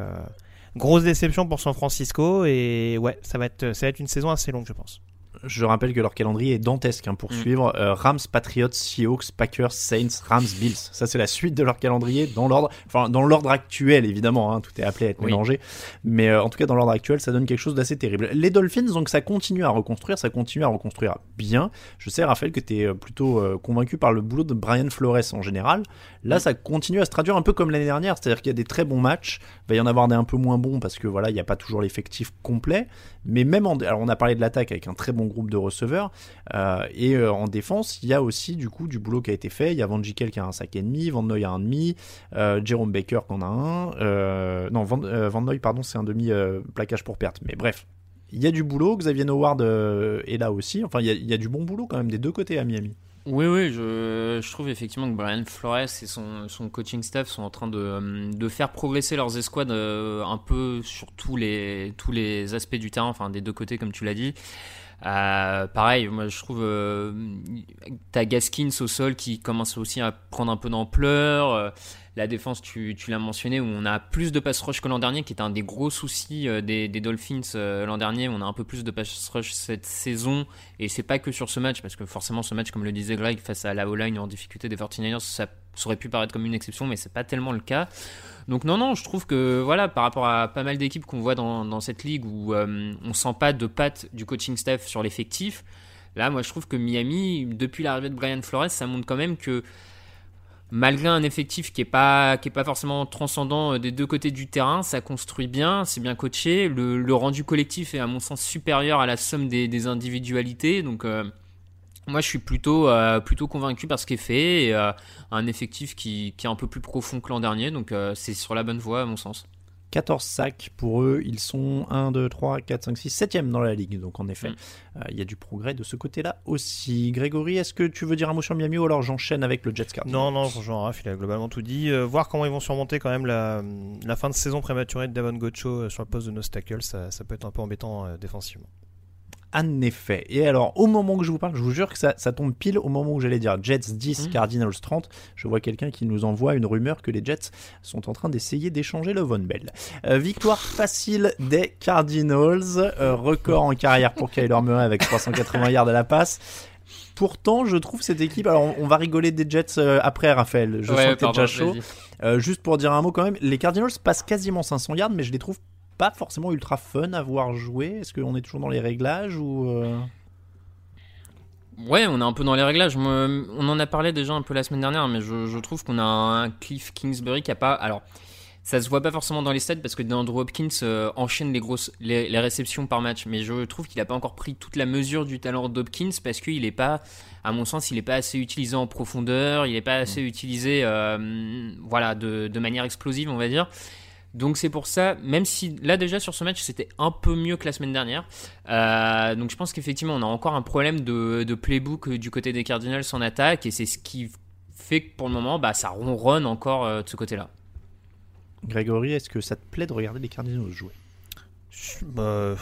G: grosse déception pour San Francisco et ouais, ça va être, ça va être une saison assez longue, je pense.
E: Je rappelle que leur calendrier est dantesque hein, pour mm. suivre euh, Rams, Patriots, Seahawks, Packers, Saints, Rams, Bills. Ça c'est la suite de leur calendrier dans l'ordre, enfin dans l'ordre actuel évidemment. Hein, tout est appelé à être oui. mélangé, mais euh, en tout cas dans l'ordre actuel, ça donne quelque chose d'assez terrible. Les Dolphins donc ça continue à reconstruire, ça continue à reconstruire bien. Je sais Raphaël que tu es euh, plutôt euh, convaincu par le boulot de Brian Flores en général. Là, mm. ça continue à se traduire un peu comme l'année dernière, c'est-à-dire qu'il y a des très bons matchs, il va y en avoir des un peu moins bons parce que voilà, il n'y a pas toujours l'effectif complet, mais même en, alors on a parlé de l'attaque avec un très bon groupe de receveurs euh, et euh, en défense, il y a aussi du coup du boulot qui a été fait. Il y a Van Jikel qui a un sac et demi, Van Noy a un demi, euh, Jerome Baker qui en a un, euh, non Van, Van Noy pardon c'est un demi plaquage pour perte, mais bref. Il y a du boulot, Xavier Howard est là aussi. Enfin, il y, a, il y a du bon boulot quand même des deux côtés à Miami.
F: Oui, oui, je, trouve effectivement que Brian Flores et son, coaching staff sont en train de, faire progresser leurs escouades un peu sur tous les, tous les aspects du terrain, enfin des deux côtés comme tu l'as dit. Euh, pareil, moi je trouve euh, t'as Gaskins au sol qui commence aussi à prendre un peu d'ampleur. La défense, tu, l'as mentionné, où on a plus de pass rush que l'an dernier, qui était un des gros soucis euh, des, Dolphins euh, l'an dernier. On a un peu plus de pass rush cette saison, et c'est pas que sur ce match, parce que forcément ce match, comme le disait Greg, face à la O-line en difficulté des 49ers, ça, aurait pu paraître comme une exception, mais c'est pas tellement le cas. Donc non, non, je trouve que voilà, par rapport à pas mal d'équipes qu'on voit dans, dans, cette ligue où euh, on sent pas de patte du coaching staff sur l'effectif, là, moi je trouve que Miami, depuis l'arrivée de Brian Flores, ça montre quand même que malgré un effectif qui est pas pas forcément transcendant euh, des deux côtés du terrain, ça construit bien, c'est bien coaché. Le, rendu collectif est à mon sens supérieur à la somme des, individualités. Donc euh, moi je suis plutôt euh, plutôt convaincu par ce qui est fait et un effectif qui, qui, est un peu plus profond que l'an dernier. Donc c'est sur la bonne voie à mon sens.
E: 14 sacs pour eux. Ils sont 1, 2, 3, 4, 5, 6, 7e dans la ligue. Donc en effet, mm. euh, il y a du progrès de ce côté-là aussi. Grégory, est-ce que tu veux dire un mot sur Miami ou alors j'enchaîne avec le Jets Card
G: Non, non, Jean Raff, il a globalement tout dit. Euh, voir comment ils vont surmonter quand même la, la fin de saison prématurée de Davon Gocho euh, sur le poste de nose tackle, ça, ça, peut être un peu embêtant défensivement
E: en effet. Et alors, au moment que je vous parle, je vous jure que ça, ça tombe pile au moment où j'allais dire Jets 10, mmh. Cardinals 30. Je vois quelqu'un qui nous envoie une rumeur que les Jets sont en train d'essayer d'échanger le Von Bell. Euh, victoire facile des Cardinals. Euh, record en carrière pour Kyler Murray avec 380 yards à la passe. Pourtant, je trouve cette équipe. Alors, on va rigoler des Jets euh, après, Raphaël. Je ouais, sens que t'es déjà chaud. Euh, juste pour dire un mot quand même, les Cardinals passent quasiment 500 yards, mais je les trouve pas forcément ultra fun à voir jouer. Est-ce qu'on est toujours dans les réglages ou euh,
F: Ouais, on est un peu dans les réglages. On en a parlé déjà un peu la semaine dernière, mais je, je trouve qu'on a un Cliff Kingsbury qui a pas. Alors, ça se voit pas forcément dans les stats parce que Andrew Hopkins euh, enchaîne les grosses les, les, réceptions par match, mais je trouve qu'il a pas encore pris toute la mesure du talent d'Hopkins parce qu'il est pas, à mon sens, il est pas assez utilisé en profondeur, il est pas assez utilisé, euh, voilà, de, de manière explosive, on va dire. Donc c'est pour ça, même si là déjà sur ce match c'était un peu mieux que la semaine dernière, euh, donc je pense qu'effectivement on a encore un problème de, playbook du côté des Cardinals en attaque et c'est ce qui fait que pour le moment bah, ça ronronne encore euh, de ce côté-là.
E: Grégory, est-ce que ça te plaît de regarder les Cardinals jouer?
G: Bah,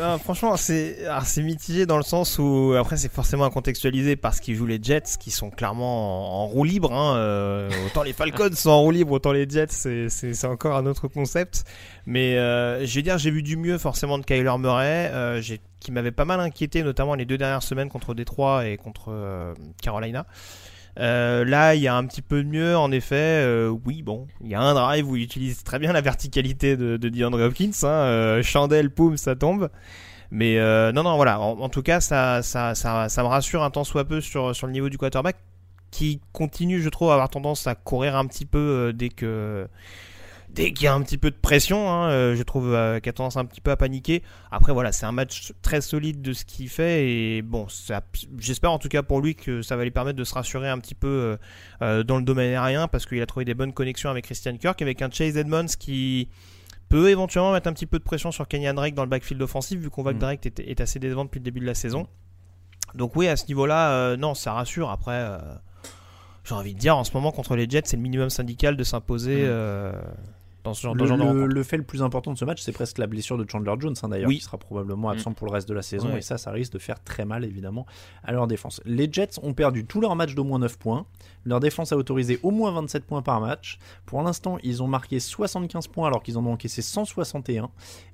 G: ah, franchement, c'est c'est mitigé dans le sens où après c'est forcément à contextualiser parce qu'ils jouent les Jets qui sont clairement en, roue libre. Hein, euh, autant les Falcons sont en roue libre, autant les Jets c'est encore un autre concept. Mais euh, je vais dire, j'ai vu du mieux forcément de Kyler Murray, euh, qui m'avait pas mal inquiété, notamment les deux dernières semaines contre Détroit et contre Carolina. Euh, là, il y a un petit peu mieux, en effet. Euh, oui, bon, il y a un drive où il utilise très bien la verticalité de, de DeAndre Hopkins. Hein, euh, chandelle, poum, ça tombe. Mais non, non, voilà. En, tout cas, ça, me rassure un tant soit peu sur, sur le niveau du quarterback qui continue, je trouve, à avoir tendance à courir un petit peu dès que dès qu'il y a un petit peu de pression, hein, euh, je trouve euh, qu'il a tendance un petit peu à paniquer. Après, voilà, c'est un match très solide de ce qu'il fait et bon, j'espère en tout cas pour lui que ça va lui permettre de se rassurer un petit peu euh, dans le domaine aérien parce qu'il a trouvé des bonnes connexions avec Christian Kirk, avec un Chase Edmonds qui peut éventuellement mettre un petit peu de pression sur Kenyan Drake dans le backfield offensif vu qu'on voit que Drake est, est, assez décevant depuis le début de la saison. Donc oui, à ce niveau-là, non, ça rassure. Après, j'ai envie de dire, en ce moment contre les Jets, c'est le minimum syndical de s'imposer. Mmh dans ce genre,
E: le,
G: dans genre
E: le, le, fait le plus important de ce match, c'est presque la blessure de Chandler Jones, hein, d'ailleurs,
G: oui.
E: qui sera probablement absent mmh. pour le reste de la saison,
G: ouais.
E: et ça, ça risque de faire très mal, évidemment, à leur défense. Les Jets ont perdu tous leurs matchs d'au moins 9 points. Leur défense a autorisé au moins 27 points par match. Pour l'instant, ils ont marqué 75 points alors qu'ils en ont encaissé 161.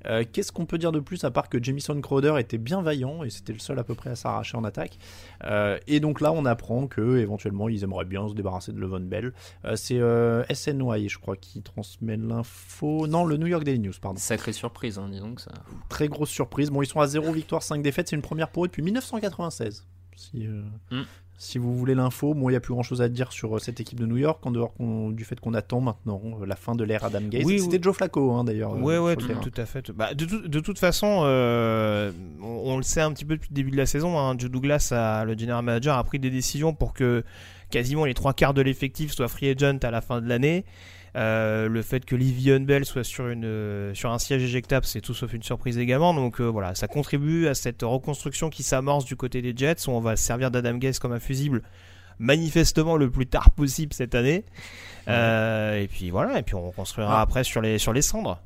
E: Euh, Qu'est-ce qu'on peut dire de plus à part que Jamison Crowder était bien vaillant et c'était le seul à peu près à s'arracher en attaque? Euh, et donc là, on apprend que éventuellement ils aimeraient bien se débarrasser de Levon Bell. Euh, c'est SNY, je crois, qui transmet l'info. Non, le New York Daily News, pardon.
F: Sacrée surprise, hein, disons que ça.
E: Très grosse surprise. Bon, ils sont à 0 victoire, 5 défaites. C'est une première pour eux depuis 1996. Si, euh, mm. si vous voulez l'info, moi, il n'y a plus grand chose à dire sur euh, cette équipe de New York, en dehors du fait qu'on attend maintenant euh, la fin de l'ère Adam Gaze.
G: Oui,
E: C'était
G: oui.
E: Joe Flacco, hein, d'ailleurs.
G: Ouais, ouais, tout, tout, à fait. Bah, de, tout, de, toute façon, euh, on, on, le sait un petit peu depuis le début de la saison. Hein, Joe Douglas, a, le general manager, a pris des décisions pour que quasiment les trois quarts de l'effectif soient free agent à la fin de l'année. Euh, le fait que Livion Bell soit sur, une, euh, sur un siège éjectable, c'est tout sauf une surprise également. Donc euh, voilà, ça contribue à cette reconstruction qui s'amorce du côté des Jets, où on va servir d'Adam Gaze comme un fusible manifestement le plus tard possible cette année. Et puis voilà, et puis on reconstruira ah. après sur les, sur les cendres.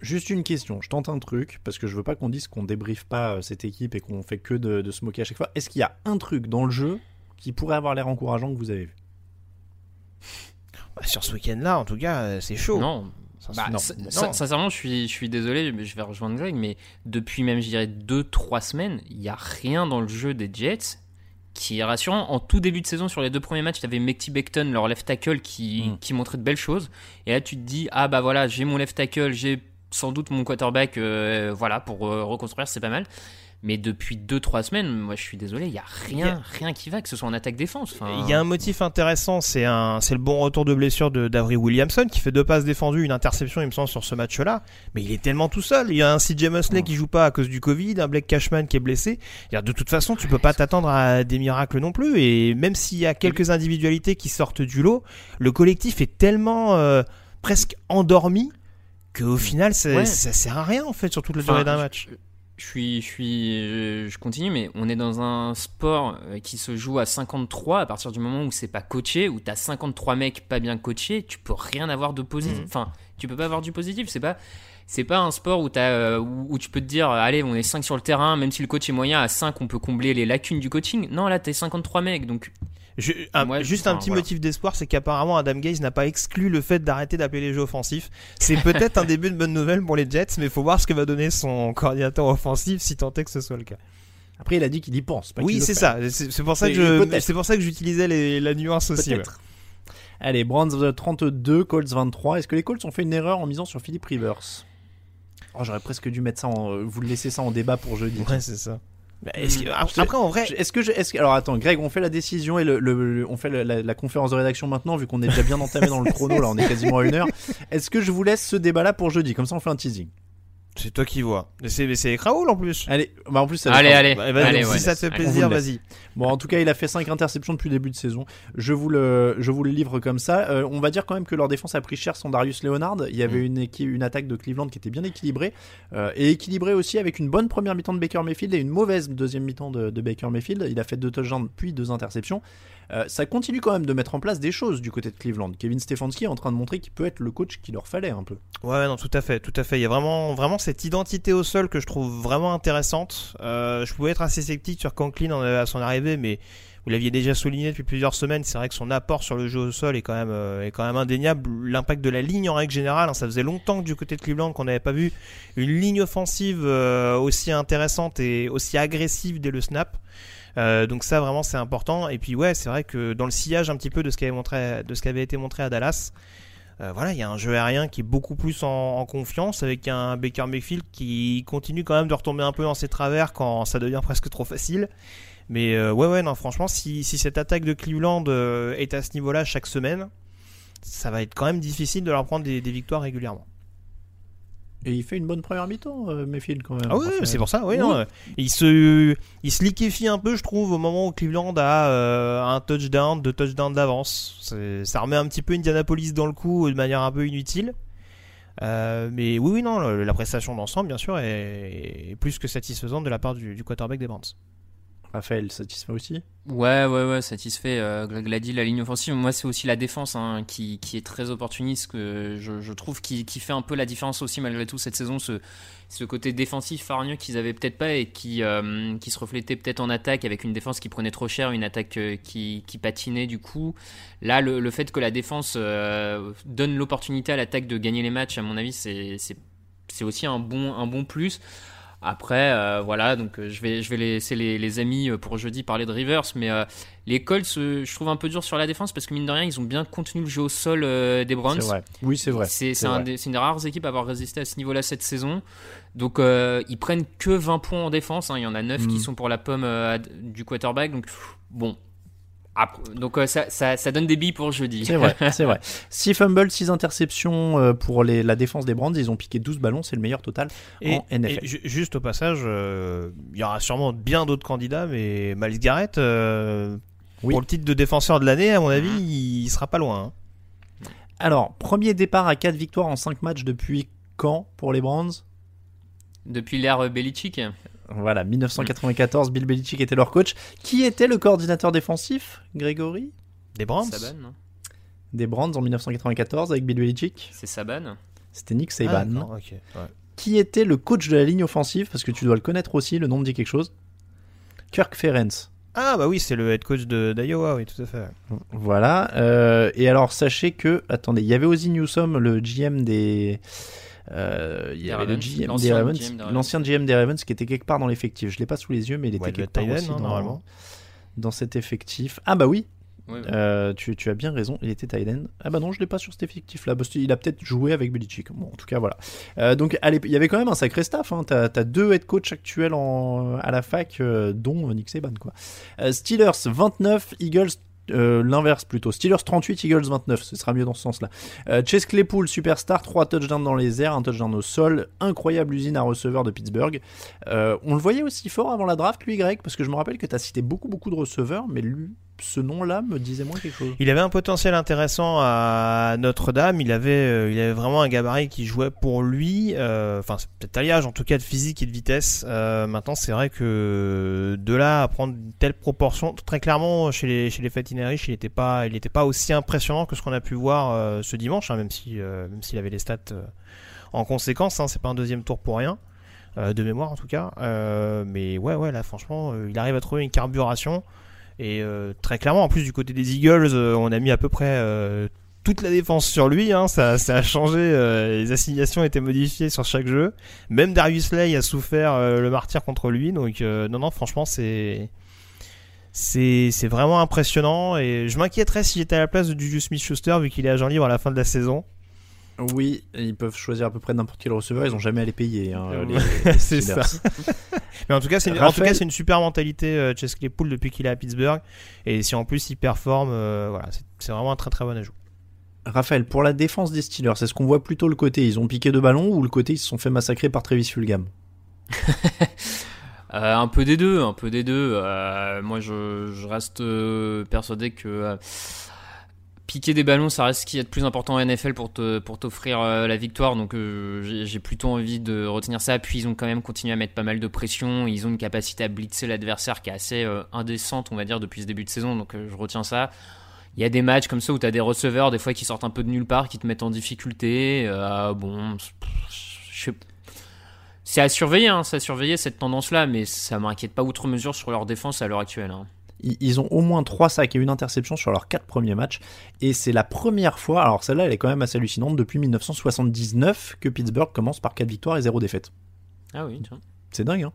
E: Juste une question, je tente un truc, parce que je veux pas qu'on dise qu'on débriefe pas cette équipe et qu'on fait que de, de se moquer à chaque fois. Est-ce qu'il y a un truc dans le jeu qui pourrait avoir l'air encourageant que vous avez vu?
G: Bah, sur ce week-end-là, en tout cas, c'est chaud.
F: Non. Bah, non, non. Sincèrement, je suis, je suis désolé, mais je vais rejoindre Greg, mais depuis même, je dirais, 2-3 semaines, il n'y a rien dans le jeu des Jets qui est rassurant. En tout début de saison, sur les deux premiers matchs, tu avais Mekti Becton, leur left tackle, qui, mm. qui montrait de belles choses. Et là, tu te dis, ah bah voilà, j'ai mon left tackle, j'ai sans doute mon quarterback, euh, voilà, pour euh, reconstruire, c'est pas mal. Mais depuis 2-3 semaines, moi je suis désolé, il n'y a rien, rien qui va, que ce soit en attaque-défense.
G: Il y a un motif intéressant, c'est le bon retour de blessure d'Avery Williamson qui fait deux passes défendues, une interception, il me semble, sur ce match-là. Mais il est tellement tout seul. Il y a un CJ Mosley qui joue pas à cause du Covid, un Blake Cashman qui est blessé. De toute façon, tu peux pas t'attendre à des miracles non plus. Et même s'il y a quelques individualités qui sortent du lot, le collectif est tellement euh, presque endormi qu'au final, ça, ouais. ça, sert à rien en fait sur toute la durée d'un match.
F: Je je suis, je suis, je continue, mais on est dans un sport euh, qui se joue à 53 à partir du moment où c'est pas coaché, où t'as 53 mecs pas bien coachés, tu peux rien avoir de positif. Mmh. Enfin, tu peux pas avoir du positif. C'est pas, c'est pas un sport où, as, euh, où, où, tu peux te dire, allez, on est 5 sur le terrain, même si le coach est moyen, à 5, on peut combler les lacunes du coaching. Non, là, t'es 53 mecs, donc.
G: Je, un, Moi, juste enfin, un petit voilà. motif d'espoir, c'est qu'apparemment Adam Gaze n'a pas exclu le fait d'arrêter d'appeler les jeux offensifs. C'est peut-être un (laughs) début de bonne nouvelle pour les Jets, mais il faut voir ce que va donner son coordinateur offensif si tant est que ce soit le cas.
E: Après, il a dit qu'il y pense. Pas
G: oui, c'est ça. C'est pour ça que je, c'est pour ça que j'utilisais les, la nuance aussi. Ouais.
E: Allez, Browns 32, Colts 23. Est-ce que les Colts ont fait une erreur en misant sur Philippe Rivers? Oh, j'aurais presque dû mettre ça en, euh, vous laisser ça en débat pour jeudi.
G: Ouais, c'est ça. Bah, est-ce que- après, en vrai,
E: Est-ce que je, est-ce que- alors attends, Greg, on fait la décision et le, le- le- on fait la, la- la conférence de rédaction maintenant, vu qu'on est déjà bien entamé dans le chrono, là, on est quasiment à une heure. Est-ce que je vous laisse ce débat-là pour jeudi? Comme ça, on fait un teasing.
G: C'est toi qui vois. Mais c'est c'est Raoul en plus.
E: Allez, bah en plus, ça
F: Allez, allez,
G: Bah, si
F: ouais.
G: ça te fait plaisir, vas-y.
E: Bon, en tout cas, il a fait 5 interceptions depuis le début de saison. Je vous le, je vous le livre comme ça. Euh, on va dire quand même que leur défense a pris cher son Darius Leonard. Il y avait
G: Mm.
E: une, équipe, une attaque de Cleveland qui était bien équilibrée. euh, et équilibrée aussi avec une bonne première mi-temps de Baker Mayfield et une mauvaise deuxième mi-temps de, de Baker Mayfield. Il a fait deux touchdowns puis deux interceptions. Euh, ça continue quand même de mettre en place des choses du côté de Cleveland. Kevin Stefanski est en train de montrer qu'il peut être le coach qu'il leur fallait un peu.
G: Ouais, non, tout à fait, tout à fait. Il y a vraiment, vraiment cette identité au sol que je trouve vraiment intéressante. Euh, je pouvais être assez sceptique sur Conklin à son arrivée, mais vous l'aviez déjà souligné depuis plusieurs semaines. C'est vrai que son apport sur le jeu au sol est quand même, euh, est quand même indéniable. L'impact de la ligne en règle générale, hein, ça faisait longtemps que du côté de Cleveland qu'on n'avait pas vu une ligne offensive aussi intéressante et aussi agressive dès le snap. Euh, donc ça vraiment c'est important et puis ouais c'est vrai que dans le sillage un petit peu de ce qui avait montré de ce qui avait été montré à Dallas euh, voilà, il y a un jeu aérien qui est beaucoup plus en, confiance avec un Baker Mayfield qui continue quand même de retomber un peu dans ses travers quand ça devient (laughs) presque trop facile. Mais euh, ouais, ouais, non, franchement, si, si cette attaque de Cleveland euh, est à ce niveau-là chaque semaine, ça va être quand même difficile de leur prendre des victoires régulièrement.
E: Et il fait une bonne première mi-temps, euh, Mayfield quand même.
G: Ah oui, c'est pour ça, oui,
E: oui.
G: non, euh, il se, il se liquéfie un peu, je trouve, au moment où Cleveland a euh, un touchdown, deux touchdowns d'avance. Ça remet un petit peu Indianapolis dans le coup de manière un peu inutile. Euh, mais oui, oui, non, la prestation d'ensemble, bien sûr, est, est plus que satisfaisante de la part du, du quarterback des Browns.
E: Raphaël, satisfait aussi?
F: Ouais, ouais, ouais, satisfait. Euh, Greg l'a ligne offensive. Moi, c'est aussi la défense hein, qui, qui est très opportuniste. Que je, trouve qui, qui fait un peu la différence aussi, malgré tout, cette saison. Ce, ce côté défensif farnieux qu'ils avaient peut-être pas et qui, euh, qui se reflétait peut-être en attaque avec une défense qui prenait trop cher, une attaque euh, qui, qui patinait du coup. Là, le, le fait que la défense euh, donne l'opportunité à l'attaque de gagner les matchs, à mon avis, c'est aussi un bon, un bon plus. Après, euh, voilà, donc euh, je vais, je vais laisser les, les amis euh, pour jeudi parler de Rivers, mais euh, les Colts, je trouve un peu dur sur la défense parce que mine de rien, ils ont bien contenu le jeu au sol euh, des Browns.
E: Oui, c'est vrai.
F: C'est un une des rares équipes à avoir résisté à ce niveau-là cette saison. Donc ils prennent que 20 points en défense. hein. Il y en a 9 qui
E: Mm.
F: sont pour la pomme du quarterback. Donc bon. Donc euh, ça, ça, ça donne des billes pour jeudi.
E: C'est vrai, (laughs) c'est vrai. 6 fumbles, 6 interceptions euh, pour les, la défense des Brands. Ils ont piqué 12 ballons, c'est le meilleur total
G: Et,
E: en NFL.
G: et juste au passage, euh, il y aura sûrement bien d'autres candidats, mais Miles Garrett, euh,
E: Oui.
G: pour le titre de défenseur de l'année, à mon avis, il sera pas loin. hein.
E: Alors, premier départ à 4 victoires en 5 matchs depuis quand pour les Brands?
F: Depuis l'ère Belichick.
E: Voilà, 1994, Bill Belichick était leur coach. Qui était le coordinateur défensif Grégory?
G: Des Browns
F: Saban, non?
E: Des Brands en 1914 avec Bill Belichick
F: C'est Saban.
E: C'était Nick
G: Ah,
E: Saban.
G: d'accord, ok, ouais.
E: qui était le coach de la ligne offensive Parce que tu dois le connaître aussi, le nom me dit quelque chose. Kirk Ferenc.
G: Ah bah oui, c'est le head coach de d'Iowa, oui, tout à fait.
E: Voilà. euh, et alors, sachez que. Attendez, il y avait Ozzy Newsome, le GM des. Euh, il y avait le GM des
F: l'ancien
E: Ravens,
F: GM des Ravens.
E: l'ancien GM des Ravens qui était quelque part dans l'effectif. Je l'ai pas sous les yeux, mais il était
G: il
E: quelque part aussi
G: normalement.
E: dans cet effectif. Ah bah oui, euh, tu, tu as bien raison, il était end. Ah bah non, je l'ai pas sur cet effectif-là. parce qu'il a peut-être joué avec Belichick. Bon, en tout cas, voilà. Euh, donc, il y avait quand même un sacré staff. Hein. T'as as deux head coach actuels en, à la fac, euh, dont Nick Saban, quoi. Steelers 29, Eagles. Euh, L'inverse plutôt. Steelers 38, Eagles 29. Ce sera mieux dans ce sens-là. Euh, Chase Claypool, superstar, 3 touchdowns dans les airs, un touchdown au sol. Incroyable usine à receveurs de Pittsburgh. Euh, on le voyait aussi fort avant la draft, lui, Greg, parce que je me rappelle que tu as cité beaucoup, beaucoup de receveurs, mais lui, ce nom-là me disait moins quelque chose.
G: Il avait un potentiel intéressant à Notre-Dame. Il avait, euh, il avait vraiment un gabarit qui jouait pour lui. euh, Enfin, c'est peut-être alliage en tout cas de physique et de vitesse. Euh, maintenant, c'est vrai que de là à prendre une telle proportion, très clairement chez les chez les il n'était pas, pas aussi impressionnant que ce qu'on a pu voir ce dimanche, hein, même si s'il avait les stats en conséquence. Hein, c'est pas un deuxième tour pour rien. de mémoire en tout cas, mais ouais, ouais, là franchement, il arrive à trouver une carburation. Et euh, très clairement, en plus du côté des Eagles, euh, on a mis à peu près euh, toute la défense sur lui. Hein, ça, ça a changé. les assignations étaient modifiées sur chaque jeu. Même Darius Lay a souffert le martyr contre lui. Donc euh, non, non, franchement, c'est c'est c'est vraiment impressionnant. Et je m'inquiéterais si j'étais à la place de Juju Smith-Schuster vu qu'il est agent libre à la fin de la saison.
E: Oui, ils peuvent choisir à peu près n'importe quel receveur, ils n'ont jamais à les payer. Hein,
G: Euh,
E: les- les (laughs)
G: c'est ça. (laughs) Mais en tout cas, c'est une,
E: Raphaël-
G: super mentalité euh, Chase Claypool depuis qu'il est à Pittsburgh. Et si en plus il performe, euh, voilà, c'est- vraiment un très très bon ajout.
E: Raphaël, pour la défense des Steelers, est-ce qu'on voit plutôt le côté ils ont piqué deux ballons ou le côté ils se sont fait massacrer par Travis Fulgham? (laughs)
F: Euh, un peu des deux, un peu des deux. Euh, moi, je, je reste euh, persuadé que euh, piquer des ballons, ça reste ce qui est le plus important en NFL pour te pour t'offrir euh, la victoire. Donc, euh, j'ai plutôt envie de retenir ça. Puis, ils ont quand même continué à mettre pas mal de pression. Ils ont une capacité à blitzer l'adversaire qui est assez euh, indécente, on va dire, depuis ce début de saison. Donc, je retiens ça. Il y a des matchs comme ça où tu as des receveurs, des fois, qui sortent un peu de nulle part, qui te mettent en difficulté. Euh, bon, je sais c'est à surveiller, hein, c'est à surveiller cette tendance-là, mais ça m'inquiète pas outre mesure sur leur défense à l'heure actuelle. hein.
E: Ils ont au moins 3 sacs et une interception sur leurs 4 premiers matchs. Et c'est la première fois, alors celle-là elle est quand même assez hallucinante, depuis 1979 que Pittsburgh commence par 4 victoires et 0 défaites.
F: Ah oui, tiens.
E: C'est dingue. Hein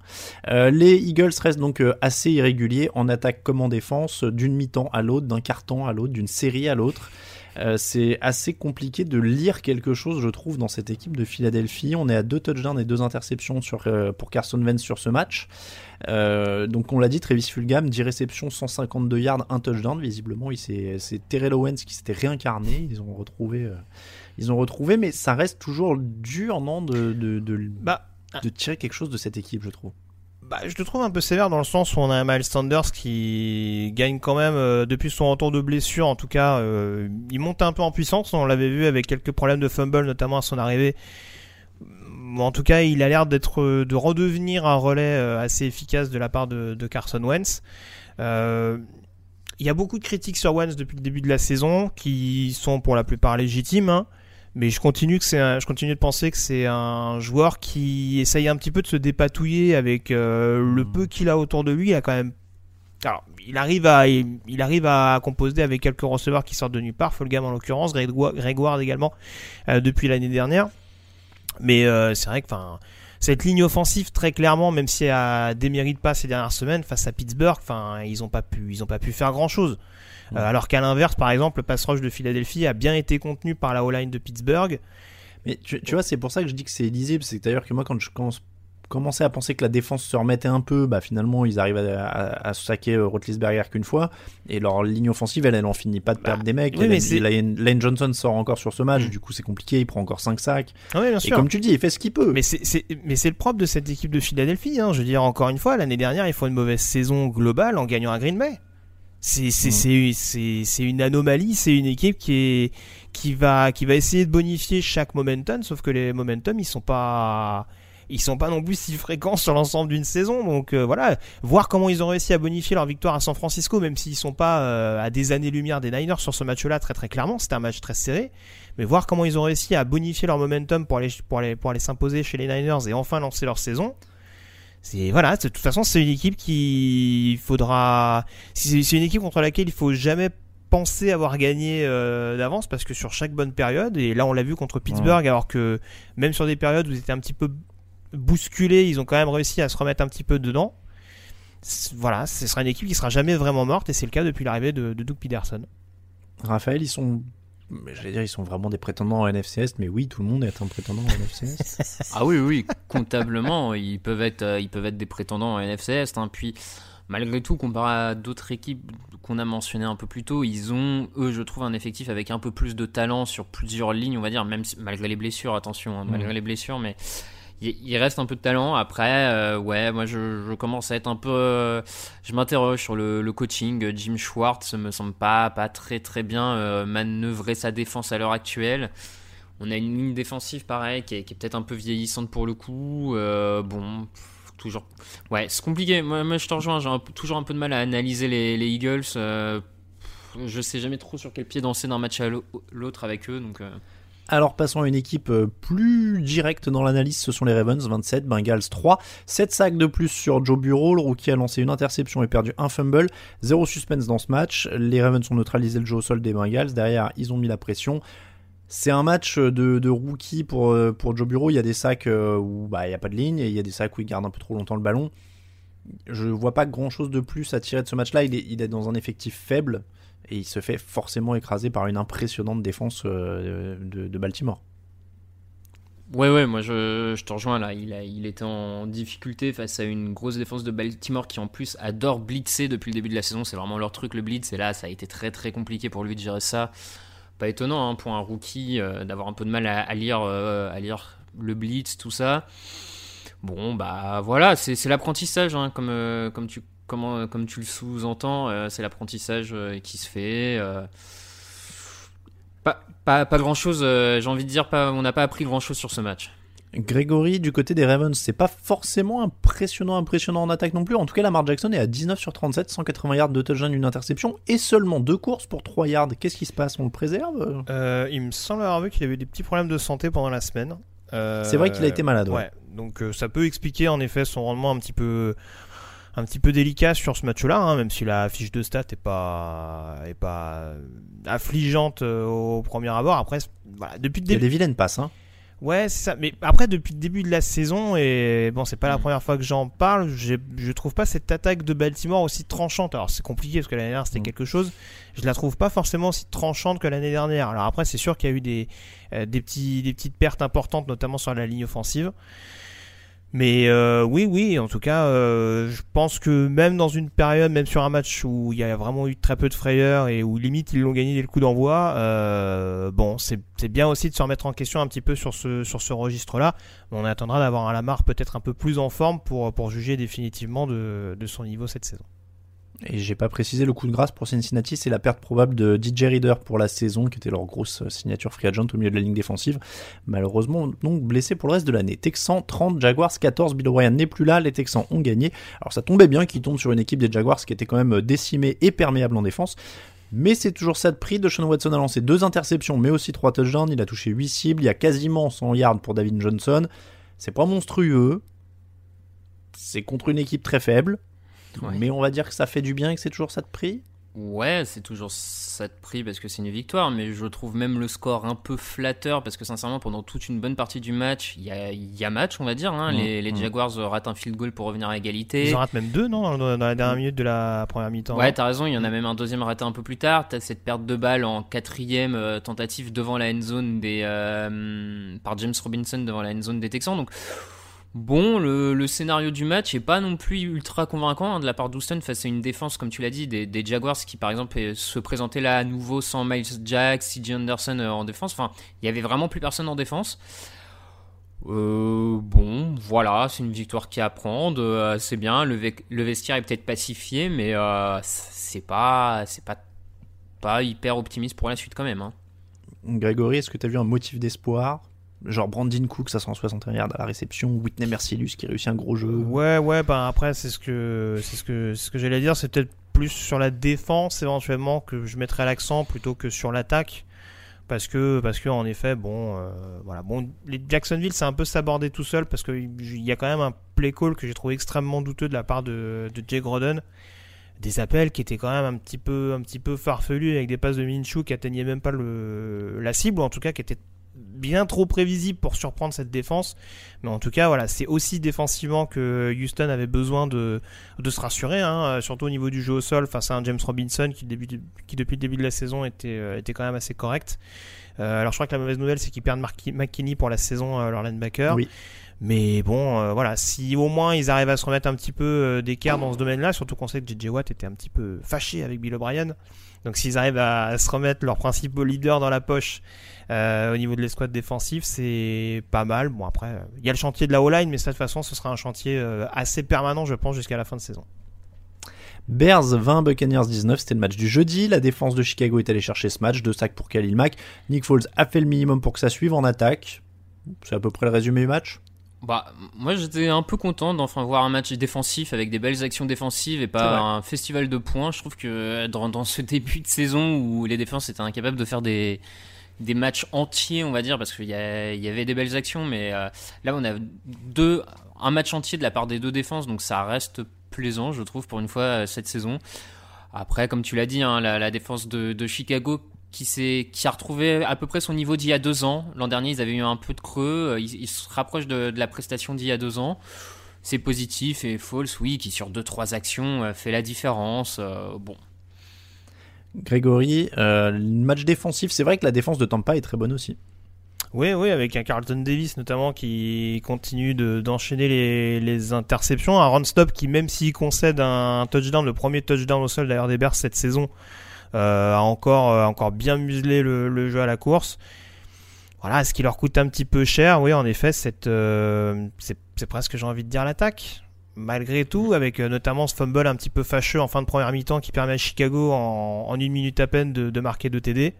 E: Euh, les Eagles restent donc euh, assez irréguliers en attaque comme en défense, d'une mi-temps à l'autre, d'un quart-temps à l'autre, d'une série à l'autre. Euh, c'est assez compliqué de lire quelque chose, je trouve, dans cette équipe de Philadelphie. On est à deux touchdowns et deux interceptions sur, euh, pour Carson Wentz sur ce match. Euh, donc on l'a dit, Travis Fulgham, 10 réceptions, 152 yards, un touchdown. Visiblement, c'est Terrell Owens qui s'était réincarné. Ils ont retrouvé, ils ont retrouvé, mais ça reste toujours dur, non, de, de, de,
G: Bah,
E: de tirer quelque chose de cette équipe, je trouve.
G: Bah, je te trouve un peu sévère dans le sens où on a un Miles Sanders qui gagne quand même euh, depuis son retour de blessure. En tout cas, euh, il monte un peu en puissance. On l'avait vu avec quelques problèmes de fumble, notamment à son arrivée. Bon, En tout cas, il a l'air d'être euh, de redevenir un relais euh, assez efficace de la part de, de Carson Wentz. Euh, il y a beaucoup de critiques sur Wentz depuis le début de la saison, qui sont pour la plupart légitimes. hein. Mais je continue, que c'est un- je continue de penser que c'est un joueur qui essaye un petit peu de se dépatouiller avec euh, le peu qu'il a autour de lui. Il a quand même. Alors, il arrive à, il, il arrive à composer avec quelques receveurs qui sortent de nulle part. Fulgham en l'occurrence, Greg Greg Ward également euh, depuis l'année dernière. Mais euh, c'est vrai que, enfin, cette ligne offensive très clairement, même si elle démérite pas ces dernières semaines face à Pittsburgh, enfin, ils ont pas pu, ils ont pas pu faire grand chose. Euh, alors qu'à l'inverse, par exemple, le pass rush de Philadelphie a bien été contenu par la O-line de Pittsburgh.
E: Mais tu, tu vois, c'est pour ça que je dis que c'est lisible. C'est d'ailleurs que moi, quand je commence- commençais à penser que la défense se remettait un peu, bah finalement, ils arrivent à, à, à saquer euh, Roethlisberger qu'une fois. Et leur ligne offensive, elle, elle en finit pas de perdre des mecs.
G: oui, mais
E: Lane, Lane Johnson sort encore sur ce match,
G: Mm.
E: du coup, c'est compliqué. Il prend encore 5 sacs.
G: Ah oui, bien
E: Et comme tu dis, il fait ce qu'il peut.
G: Mais c'est, c'est- mais c'est le propre de cette équipe de Philadelphie. Hein. Je veux dire, encore une fois, l'année dernière, ils font une mauvaise saison globale en gagnant à Green Bay. C'est, c'est, c'est, c'est, c'est une anomalie. C'est une équipe qui, est, qui, va, qui va essayer de bonifier chaque momentum, sauf que les momentum, ils sont pas. Ils sont pas non plus si fréquents sur l'ensemble d'une saison, donc euh, voilà, voir comment ils ont réussi à bonifier leur victoire à San Francisco, même s'ils sont pas euh, à des années-lumière des Niners sur ce match-là, très très clairement, c'était un match très serré, mais voir comment ils ont réussi à bonifier leur momentum pour aller pour aller pour aller s'imposer chez les Niners et enfin lancer leur saison. C'est voilà, de toute façon, c'est une équipe qui faudra c'est c'est une équipe contre laquelle il faut jamais penser avoir gagné euh, d'avance parce que sur chaque bonne période et là on l'a vu contre Pittsburgh alors que même sur des périodes où ils étaient un petit peu bousculés, ils ont quand même réussi à se remettre un petit peu dedans. Voilà, ce sera une équipe qui sera jamais vraiment morte et c'est le cas depuis l'arrivée de, de Doug Peterson.
E: Raphaël, ils sont. Mais J'allais dire, ils sont vraiment des prétendants à NFCS, mais oui, tout le monde est un prétendant à NFCS. (laughs)
F: Ah oui, oui, comptablement, ils peuvent être, euh, ils peuvent être des prétendants à NFC Est. hein. Puis, malgré tout, comparé à d'autres équipes qu'on a mentionnées un peu plus tôt, ils ont, eux, je trouve, un effectif avec un peu plus de talent sur plusieurs lignes, on va dire, même si- malgré les blessures, attention, hein, malgré
E: Mhm.
F: les blessures, mais il reste un peu de talent. Après, euh, ouais, moi, je, commence à être un peu, euh, je m'interroge sur le, coaching. Jim Schwartz me semble pas, pas très, très bien euh, manœuvrer sa défense à l'heure actuelle. On a une ligne défensive pareil qui est, peut-être un peu vieillissante pour le coup. Bon, toujours. Ouais, c'est compliqué. Moi, je te rejoins. J'ai toujours un peu de mal à analyser les, les Eagles. Pff, je sais jamais trop sur quel pied danser d'un match à l'au- l'autre avec eux. Donc,
E: Alors passons à une équipe euh, plus directe dans l'analyse, ce sont les Ravens, 27, Bengals 3, 7 sacs de plus sur Joe Burrow, le rookie a lancé une interception et perdu un fumble, zéro suspense dans ce match, les Ravens ont neutralisé le jeu au sol des Bengals, derrière ils ont mis la pression. C'est un match de, rookie pour, euh, Joe Burrow, il y a des sacs euh, où bah, il n'y a pas de ligne, et il y a des sacs où il garde un peu trop longtemps le ballon. Je vois pas grand chose de plus à tirer de ce match-là, il est dans un effectif faible, et il se fait forcément écraser par une impressionnante défense euh, de, Baltimore.
F: Ouais, ouais, moi je, je te rejoins là. Il, a, était en difficulté face à une grosse défense de Baltimore qui en plus adore blitzer depuis le début de la saison. C'est vraiment leur truc le blitz. Et là, ça a été très très compliqué pour lui de gérer ça. Pas étonnant hein, pour un rookie euh, d'avoir un peu de mal à, lire, euh, à lire le blitz, tout ça. Bon, bah voilà, c'est l'apprentissage, hein, comme, comme, tu, comment, comme tu le sous-entends. c'est l'apprentissage qui se fait. Pas, pas, pas grand chose, j'ai envie de dire, pas, on n'a pas appris grand chose sur ce match.
E: Grégory, du côté des Ravens, c'est pas forcément impressionnant, impressionnant en attaque non plus. En tout cas, Lamar Jackson est à 19 sur 37, 180 yards de touchdown, une interception et seulement deux courses pour 3 yards. Qu'est-ce qui se passe? On le préserve?
G: Euh, Il me semble avoir vu qu'il avait des petits problèmes de santé pendant la semaine.
E: Euh, c'est vrai qu'il a été malade.
G: Ouais. Donc euh, ça peut expliquer en effet son rendement un petit peu un petit peu délicat sur ce match-là, hein, même si la fiche de stats est pas est pas affligeante au premier abord. Après, voilà, depuis le
E: début. Il y a des vilaines passes. Hein.
G: Ouais, c'est ça. Mais après, depuis le début de la saison, et bon, c'est pas la mm. première fois que j'en parle, je trouve pas cette attaque de Baltimore aussi tranchante. Alors, c'est compliqué parce que l'année dernière, c'était mm. quelque chose. Je la trouve pas forcément aussi tranchante que l'année dernière. Alors, après, c'est sûr qu'il y a eu des, euh, des, petits, des petites pertes importantes, notamment sur la ligne offensive. Mais euh, oui, oui, en tout cas, euh, je pense que même dans une période, même sur un match où il y a vraiment eu très peu de frayeur et où limite ils l'ont gagné dès le coup d'envoi, euh, bon, c'est bien aussi de se remettre en question un petit peu sur ce, sur ce registre-là. On attendra d'avoir un Lamar peut-être un peu plus en forme pour, pour juger définitivement de, de son niveau cette saison.
E: Et j'ai pas précisé le coup de grâce pour Cincinnati, c'est la perte probable de DJ Reader pour la saison, qui était leur grosse signature free agent au milieu de la ligne défensive. Malheureusement, donc blessé pour le reste de l'année. Texans 30, Jaguars 14, Bill O'Brien n'est plus là, les Texans ont gagné. Alors ça tombait bien qu'ils tombent sur une équipe des Jaguars qui était quand même décimée et perméable en défense. Mais c'est toujours ça de prix. De Sean Watson a lancé deux interceptions, mais aussi trois touchdowns. Il a touché 8 cibles. Il y a quasiment 100 yards pour David Johnson. C'est pas monstrueux. C'est contre une équipe très faible. Mais on va dire que ça fait du bien et que c'est toujours ça de prix?
F: Ouais, c'est toujours ça de prix parce que c'est une victoire, mais je trouve même le score un peu flatteur parce que sincèrement, pendant toute une bonne partie du match, il y a, match, on va dire. Hein. Mmh, les, mmh. Jaguars ratent un field goal pour revenir à égalité.
G: Ils en ratent même deux, non Dans la dernière minute de la première mi-temps.
F: Ouais, t'as raison, il y en a même un deuxième raté un peu plus tard. T'as cette perte de balle en quatrième euh, tentative devant la end zone des, euh, par James Robinson devant la end zone des Texans. Donc Bon, le, scénario du match est pas non plus ultra convaincant hein, de la part d'Houston face à une défense, comme tu l'as dit, des, Jaguars qui, par exemple, se présentaient là à nouveau sans Miles Jack, CJ Anderson euh, en défense. Enfin, il y avait vraiment plus personne en défense. Euh, bon, voilà, c'est une victoire qui apprend, euh, c'est bien. Le, vestiaire est peut-être pacifié, mais c'est pas, pas, pas hyper optimiste pour la suite quand même. Hein.
E: Grégory, est-ce que tu as vu un motif d'espoir? Genre Brandon Cook, ça 161 yards à la réception, Whitney Mercilus qui réussit un gros jeu.
G: Ouais, ouais, ben après, c'est ce que, c'est ce que, ce que j'allais dire, c'est peut-être plus sur la défense éventuellement que je mettrais l'accent plutôt que sur l'attaque. Parce que, parce que en effet, bon, euh, voilà, bon, les Jacksonville, c'est un peu s'aborder tout seul parce qu'il y a quand même un play call que j'ai trouvé extrêmement douteux de la part de, de Jay Groden des appels qui étaient quand même un petit peu un petit peu farfelus avec des passes de Minshew qui atteignaient même pas le, la cible ou en tout cas qui étaient bien trop prévisible pour surprendre cette défense. Mais en tout cas, voilà, c'est aussi défensivement que Houston avait besoin de, de se rassurer, hein, surtout au niveau du jeu au sol face à un James Robinson qui, qui depuis le début de la saison était, euh, était quand même assez correct. Euh, alors je crois que la mauvaise nouvelle c'est qu'ils perdent McKinney pour la saison, euh, leur linebacker. Oui. Mais bon, voilà, si au moins ils arrivent à se remettre un petit peu d'écart dans ce domaine-là, surtout qu'on sait que JJ Watt était un petit peu fâché avec Bill O'Brien. Donc s'ils arrivent à se remettre leur principal leader dans la poche euh, au niveau de l'escouade défensive, c'est pas mal. Bon, après, il y a le chantier de la O-line, mais de toute façon, ce sera un chantier euh, assez permanent, je pense, jusqu'à la fin de saison.
E: Bears 20, Buccaneers 19, c'était le match du jeudi. La défense de Chicago est allée chercher ce match, deux sacs pour Khalil Mack. Nick Foles a fait le minimum pour que ça suive en attaque. C'est à peu près le résumé du match?
F: Bah, moi j'étais un peu content d'enfin voir un match défensif avec des belles actions défensives et pas un festival de points. Je trouve que dans, dans, ce début de saison où les défenses étaient incapables de faire des, des matchs entiers, on va dire, parce qu'il y, y, avait des belles actions, mais euh, là on a deux, un match entier de la part des deux défenses, donc ça reste plaisant, je trouve, pour une fois euh, cette saison. Après, comme tu l'as dit, hein, la, défense de, Chicago qui, qui a retrouvé à peu près son niveau d'il y a deux ans. L'an dernier, ils avaient eu un peu de creux, euh, ils, se rapprochent de, la prestation d'il y a deux ans. C'est positif et false, oui, qui sur deux trois actions fait la différence. bon,
E: Grégory, euh, le match défensif, c'est vrai que la défense de Tampa est très bonne aussi.
G: Oui, oui, avec un Carlton Davis notamment qui continue de- d'enchaîner les, interceptions. Un run-stop qui, même s'il concède un touchdown, le premier touchdown au sol d'ailleurs des cette saison, euh, a encore, euh, encore bien muselé le, jeu à la course. Voilà, ce qui leur coûte un petit peu cher, oui, en effet, euh, c'est c'est presque, j'ai envie de dire, l'attaque. Malgré tout, avec euh, notamment ce fumble un petit peu fâcheux en fin de première mi-temps qui permet à Chicago en, en une minute à peine de, de marquer deux TD.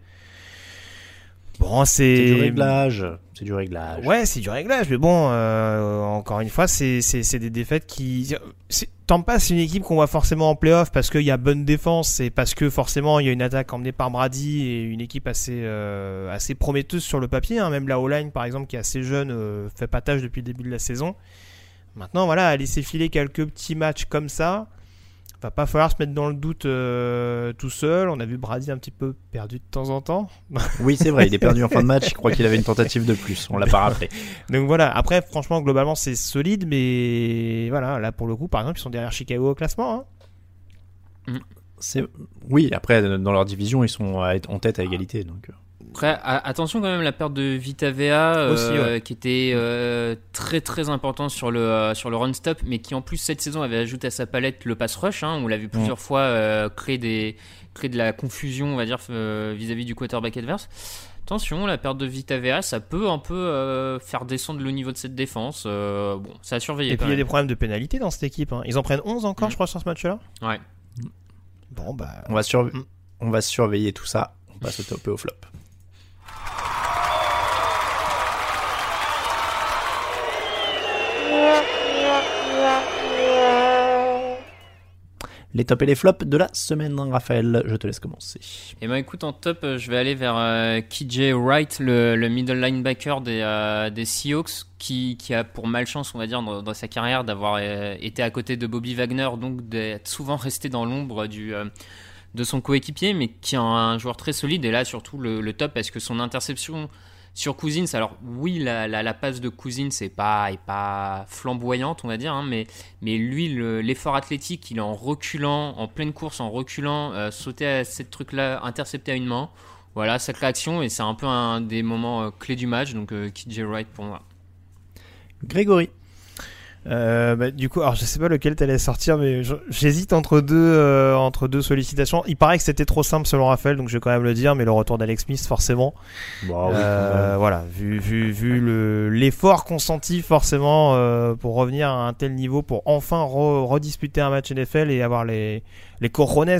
G: Bon, c'est.
E: C'est du réglage. C'est du réglage.
G: Ouais, c'est du réglage, mais bon, euh, encore une fois, c'est c'est- c'est des défaites qui. Tampa, c'est une équipe qu'on voit forcément en playoff parce qu'il y a bonne défense et parce que forcément il y a une attaque emmenée par Brady et une équipe assez, euh, assez prometteuse sur le papier. hein. Même la O-line, par exemple, qui est assez jeune, euh, fait pas tâche depuis le début de la saison. Maintenant, voilà, à laisser filer quelques petits matchs comme ça, va pas falloir se mettre dans le doute euh, tout seul. On a vu Brady un petit peu perdu de temps en temps. (laughs)
E: Oui, c'est vrai, il est perdu en fin de match. Je crois qu'il avait une tentative de plus. On l'a pas rappelé.
G: Donc voilà, après, franchement, globalement, c'est solide, mais voilà, là pour le coup, par exemple, ils sont derrière Chicago au classement. hein.
E: C'est oui. Après, dans leur division, ils sont en tête à égalité. Donc.
F: Après, attention quand même la perte de Vita Vea euh,
G: Aussi, ouais.
F: qui était euh, très très importante sur le euh, sur le run stop, mais qui en plus cette saison avait ajouté à sa palette le pass rush. Hein, on l'a vu plusieurs fois euh, créer des créer de la confusion, on va dire euh, vis-à-vis du quarterback adverse. Attention, la perte de Vita Vea, ça peut un peu euh, faire descendre le niveau de cette défense. Euh, bon, ça a surveillé.
G: Et puis il y a des problèmes de pénalité dans cette équipe. hein. Ils en prennent 11 encore,
F: Mm.
G: je crois, sur ce match-là?
F: Ouais.
G: Bon, bah.
E: On va surve-
G: Mm.
E: on va surveiller tout ça. On passe au top et au flop. Les tops et les flops de la semaine, Raphaël. Je te laisse commencer.
F: Et ben écoute, en top, euh, je vais aller vers euh, KJ Wright, le, le middle linebacker des, euh, Seahawks, qui, a pour malchance, on va dire, dans, sa carrière, d'avoir été à côté de Bobby Wagner, donc d'être souvent resté dans l'ombre de son coéquipier, mais qui est un joueur très solide. Et là, surtout, le top, parce que son interception sur Cousins, alors oui, la, passe de Cousins n'est pas, est pas flamboyante, on va dire, hein, mais, mais lui, le- l'effort athlétique, il est en reculant, en pleine course, en reculant, euh, sauter à cette truc-là, intercepter à une main. Voilà, sa création, et c'est un peu un des moments euh, clés du match, donc euh, KJ Wright pour moi.
E: Grégory.
G: Euh, bah, du coup, alors je sais pas lequel t'allais sortir, mais j'hésite entre deux euh, entre deux sollicitations. Il paraît que c'était trop simple selon Raphaël, donc je vais quand même le dire, mais le retour d'Alex Smith forcément.
E: Bon, oui,
G: Euh, voilà, vu vu vu le l'effort consenti forcément euh, pour revenir à un tel niveau, pour enfin re- redisputer un match NFL et avoir les les cojones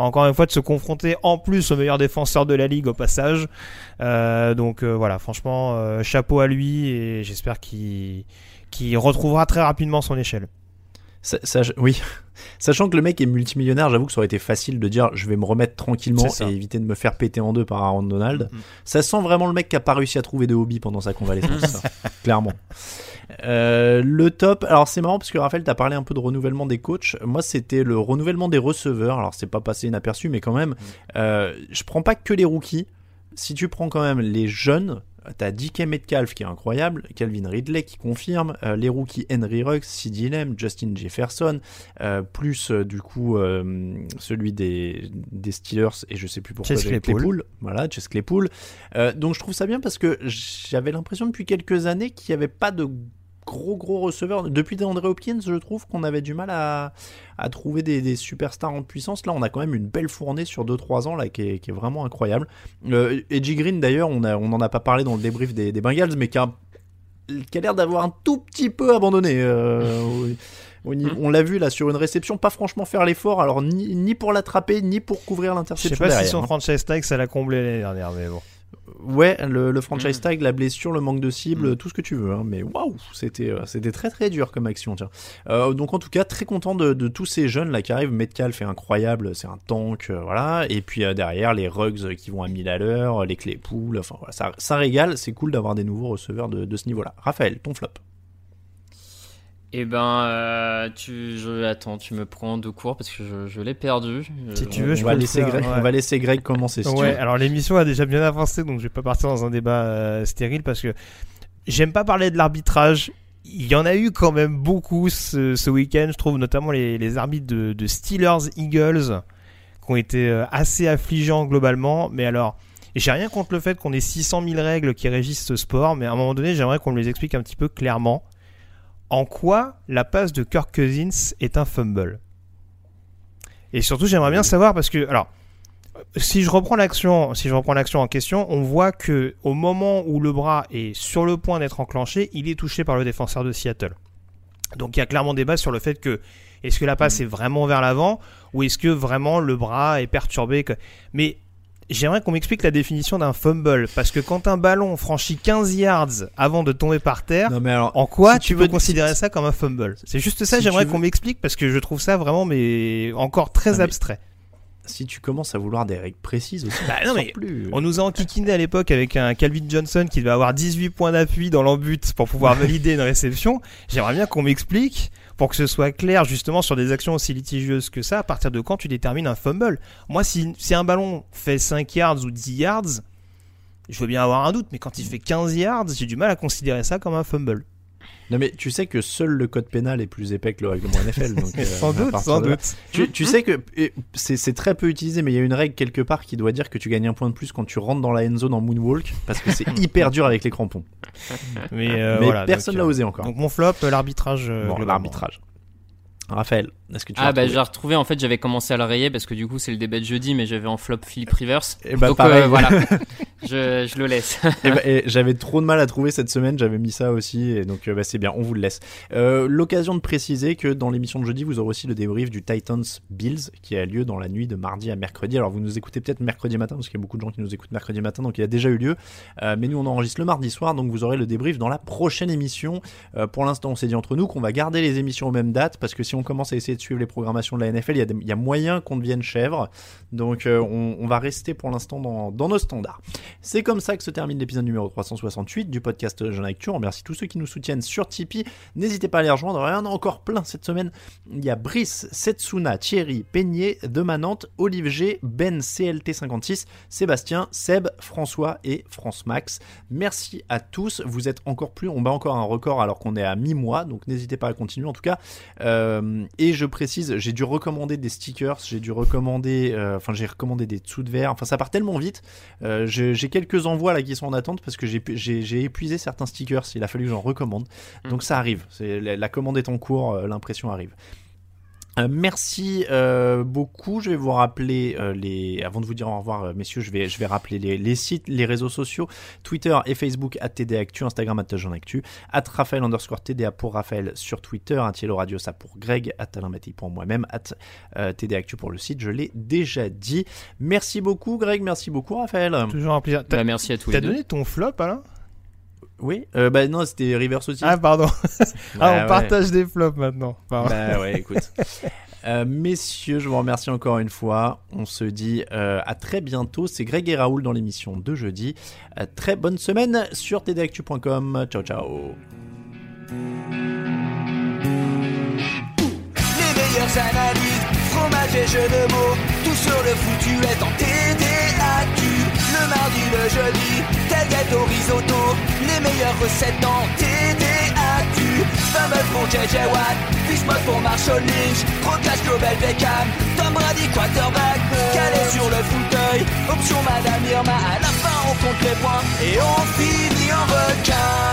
G: encore une fois de se confronter en plus au meilleur défenseur de la ligue au passage. Euh, donc euh, voilà, franchement euh, chapeau à lui et j'espère qu'il qu'il retrouvera très rapidement son échelle.
E: Oui, (laughs) sachant que le mec est multimillionnaire, j'avoue que ça aurait été facile de dire je vais me remettre tranquillement et éviter de me faire péter en deux par Aaron Donald. Ça sent vraiment le mec qui a pas réussi à trouver de hobby pendant sa convalescence, (laughs) ça, clairement. Euh, le top, alors c'est marrant parce que Raphaël t'as parlé un peu de renouvellement des coachs. Moi c'était le renouvellement des receveurs. Alors c'est pas passé inaperçu, mais quand même, euh, je prends pas que les rookies. Si tu prends quand même les jeunes, T'as DK Metcalf qui est incroyable, Calvin Ridley qui confirme, euh, les rookies Henry Ruggs, CeeDee Lamb, Justin Jefferson, euh, plus euh, du coup celui des, des Steelers et je sais plus pourquoi
G: Chase
E: j'ai
G: Claypool.
E: voilà, Chase Claypool. Donc je trouve ça bien parce que j'avais l'impression depuis quelques années qu'il n'y avait pas de gros gros receveurs. Depuis DeAndre Hopkins, je trouve qu'on avait du mal à, à trouver des, des superstars en puissance. Là, on a quand même une belle fournée sur 2-3 ans là, qui, est, qui est vraiment incroyable. Euh, Edgy Green, d'ailleurs, on n'en on a pas parlé dans le débrief des, des Bengals, mais qui a, qui a l'air d'avoir un tout petit peu abandonné. euh, niveau- on l'a vu là sur une réception, pas franchement faire l'effort, alors ni, ni pour l'attraper, ni pour couvrir
G: Je sais
E: l'interception.
G: pas si son
E: hein.
G: franchise tag ça l'a comblé l'année dernière, mais bon.
E: Ouais, le, le franchise
F: Mm.
E: tag, la blessure, le manque de cible, tout ce que tu veux. hein. Mais waouh, c'était euh, c'était très très dur comme action. Tiens. Euh, donc en tout cas, très content de, de tous ces jeunes là qui arrivent. Metcalf est incroyable, c'est un tank, euh, voilà. Et puis euh, derrière, les Rugs qui vont à 1000 à l'heure, les Claypool, enfin voilà, ça, ça régale. C'est cool d'avoir des nouveaux receveurs de, de ce niveau-là. Raphaël, ton flop.
F: Eh ben, euh, tu, je, attends, tu me prends de court parce que je, je l'ai perdu.
G: Si
F: Euh,
G: tu veux,
E: on,
G: je
E: va
G: peux le
E: laisser
G: faire,
E: Greg,
G: ouais.
E: on va laisser Greg commencer. Si
G: ouais, alors l'émission a déjà bien avancé, donc je vais pas partir dans un débat euh, stérile parce que j'aime pas parler de l'arbitrage. Il y en a eu quand même beaucoup ce, ce week-end, je trouve, notamment les, les arbitres de, de Steelers Eagles qui ont été euh, assez affligeants globalement. Mais alors, Et j'ai rien contre le fait qu'on ait 600 000 règles qui régissent ce sport, mais à un moment donné, j'aimerais qu'on me les explique un petit peu clairement. En quoi la passe de Kirk Cousins est un fumble Et surtout, j'aimerais bien savoir parce que, alors, si je reprends l'action, si je reprends l'action en question, on voit que au moment où le bras est sur le point d'être enclenché, il est touché par le défenseur de Seattle. Donc il y a clairement débat sur le fait que est-ce que la passe est vraiment vers l'avant ou est-ce que vraiment le bras est perturbé Mais j'aimerais qu'on m'explique la définition d'un fumble parce que quand un ballon franchit 15 yards avant de tomber par terre, en quoi tu peux considérer ça comme un fumble? C'est juste ça,
E: si
G: j'aimerais
E: veux-
G: qu'on m'explique parce que je trouve ça vraiment mais encore très
E: Non, mais
G: abstrait.
E: Si tu commences à vouloir des règles précises aussi,
G: Bah
E: on
G: non mais
E: plus.
G: on nous a enquiquiné à l'époque avec un Calvin Johnson qui devait avoir 18 points d'appui dans l'embut pour pouvoir valider une réception. J'aimerais bien qu'on m'explique pour que ce soit clair justement sur des actions aussi litigieuses que ça, à partir de quand tu détermines un fumble? Moi si, un ballon fait 5 yards ou 10 yards, je veux bien avoir un doute, mais quand il fait 15 yards, j'ai du mal à considérer ça comme un fumble.
E: Non mais tu sais que seul le code pénal est plus épais que le règlement NFL. Donc, (laughs) euh,
G: Sans doute, sans doute.
E: Tu, tu sais que c'est très peu utilisé, mais il y a une règle quelque part qui doit dire que tu gagnes un point de plus quand tu rentres dans la end zone en moonwalk, parce que c'est (laughs) hyper dur avec les crampons.
G: Mais, euh,
E: Mais
G: voilà,
E: personne l'a
G: euh,
E: osé encore.
G: Donc mon flop, l'arbitrage.
E: Bon, l'arbitrage. Raphaël, est-ce que tu
F: Ah bah j'ai retrouvé en fait j'avais commencé à le rayer parce que du coup c'est le débat de jeudi mais j'avais en flop Philippe Rivers
E: Eh bah,
F: donc
E: pareil.
F: euh, voilà (laughs) je, je le laisse
E: Eh ben, et j'avais trop de mal à trouver cette semaine, j'avais mis ça aussi, et donc euh, bah, c'est bien, on vous le laisse. Euh, L'occasion de préciser que dans l'émission de jeudi, vous aurez aussi le débrief du Titans Bills qui a lieu dans la nuit de mardi à mercredi. Alors vous nous écoutez peut-être mercredi matin, parce qu'il y a beaucoup de gens qui nous écoutent mercredi matin, donc il a déjà eu lieu. Euh, mais nous on enregistre le mardi soir, donc vous aurez le débrief dans la prochaine émission. Euh, pour l'instant, on s'est dit entre nous qu'on va garder les émissions aux mêmes dates, parce que si on commence à essayer de suivre les programmations de la NFL, il y a, moyen qu'on devienne chèvre. Donc euh, on, on va rester pour l'instant dans, dans nos standards. C'est comme ça que se termine l'épisode numéro 368 du podcast Jeune Actu. On remercie tous ceux qui nous soutiennent sur Tipeee. N'hésitez pas à les rejoindre. Il y en a encore plein cette semaine. Il y a Brice, Setsuna, Thierry, Peigné, Demanante, Olive G, Ben CLT56, Sébastien, Seb, François et France Max. Merci à tous. Vous êtes encore plus. On bat encore un record alors qu'on est à mi-mois. Donc n'hésitez pas à continuer en tout cas. Euh, et je précise, j'ai dû recommander des stickers. J'ai dû recommander. euh, Enfin, j'ai recommandé des dessous de verre. Enfin, ça part tellement vite. Euh, j'ai quelques envois là qui sont en attente parce que j'ai pu- j'ai j'ai épuisé certains stickers. Il a fallu que j'en recommande. Donc ça arrive. La, la commande est en cours. euh, L'impression arrive. Euh, merci euh, beaucoup. Je vais vous rappeler euh, les. Avant de vous dire au revoir, messieurs, je vais je vais rappeler les, les sites, les réseaux sociaux, Twitter et Facebook à TD Actu, Instagram à Jean Actu, at Raphaël underscore TDA pour Raphaël sur Twitter, at Yellow Radio ça pour Greg, at Alain Mattei pour moi-même, at euh, TD Actu pour le site. Je l'ai déjà dit. Merci beaucoup, Greg. Merci beaucoup, Raphaël.
G: Toujours un plaisir. T'as-
F: Bah, merci à tous
G: T'as
F: les deux
G: donné ton flop, Alain?
E: Oui. Euh, bah non, c'était Rivers aussi.
G: Ah, pardon. (laughs) ah, on
E: ouais.
G: partage des flops maintenant. Pardon.
E: Bah ouais, (laughs) écoute. Euh, messieurs, je vous remercie encore une fois. On se dit euh, à très bientôt. C'est Greg et Raoul dans l'émission de jeudi. Euh, très bonne semaine sur tdactu.com. Ciao, ciao.
K: Les meilleures analyses, fromage et jeux de mots, tout sur le foutu est en TDAQ. Le mardi, le jeudi, tel gâteau risotto, les meilleures recettes en TDAQ. Fumble pour JJ Watt, Fishmode pour Marshall Lynch, Proclash Global Beckham, Tom Brady quarterback, calé sur le fauteuil, option Madame Irma, à la fin on compte les points et on finit en requin.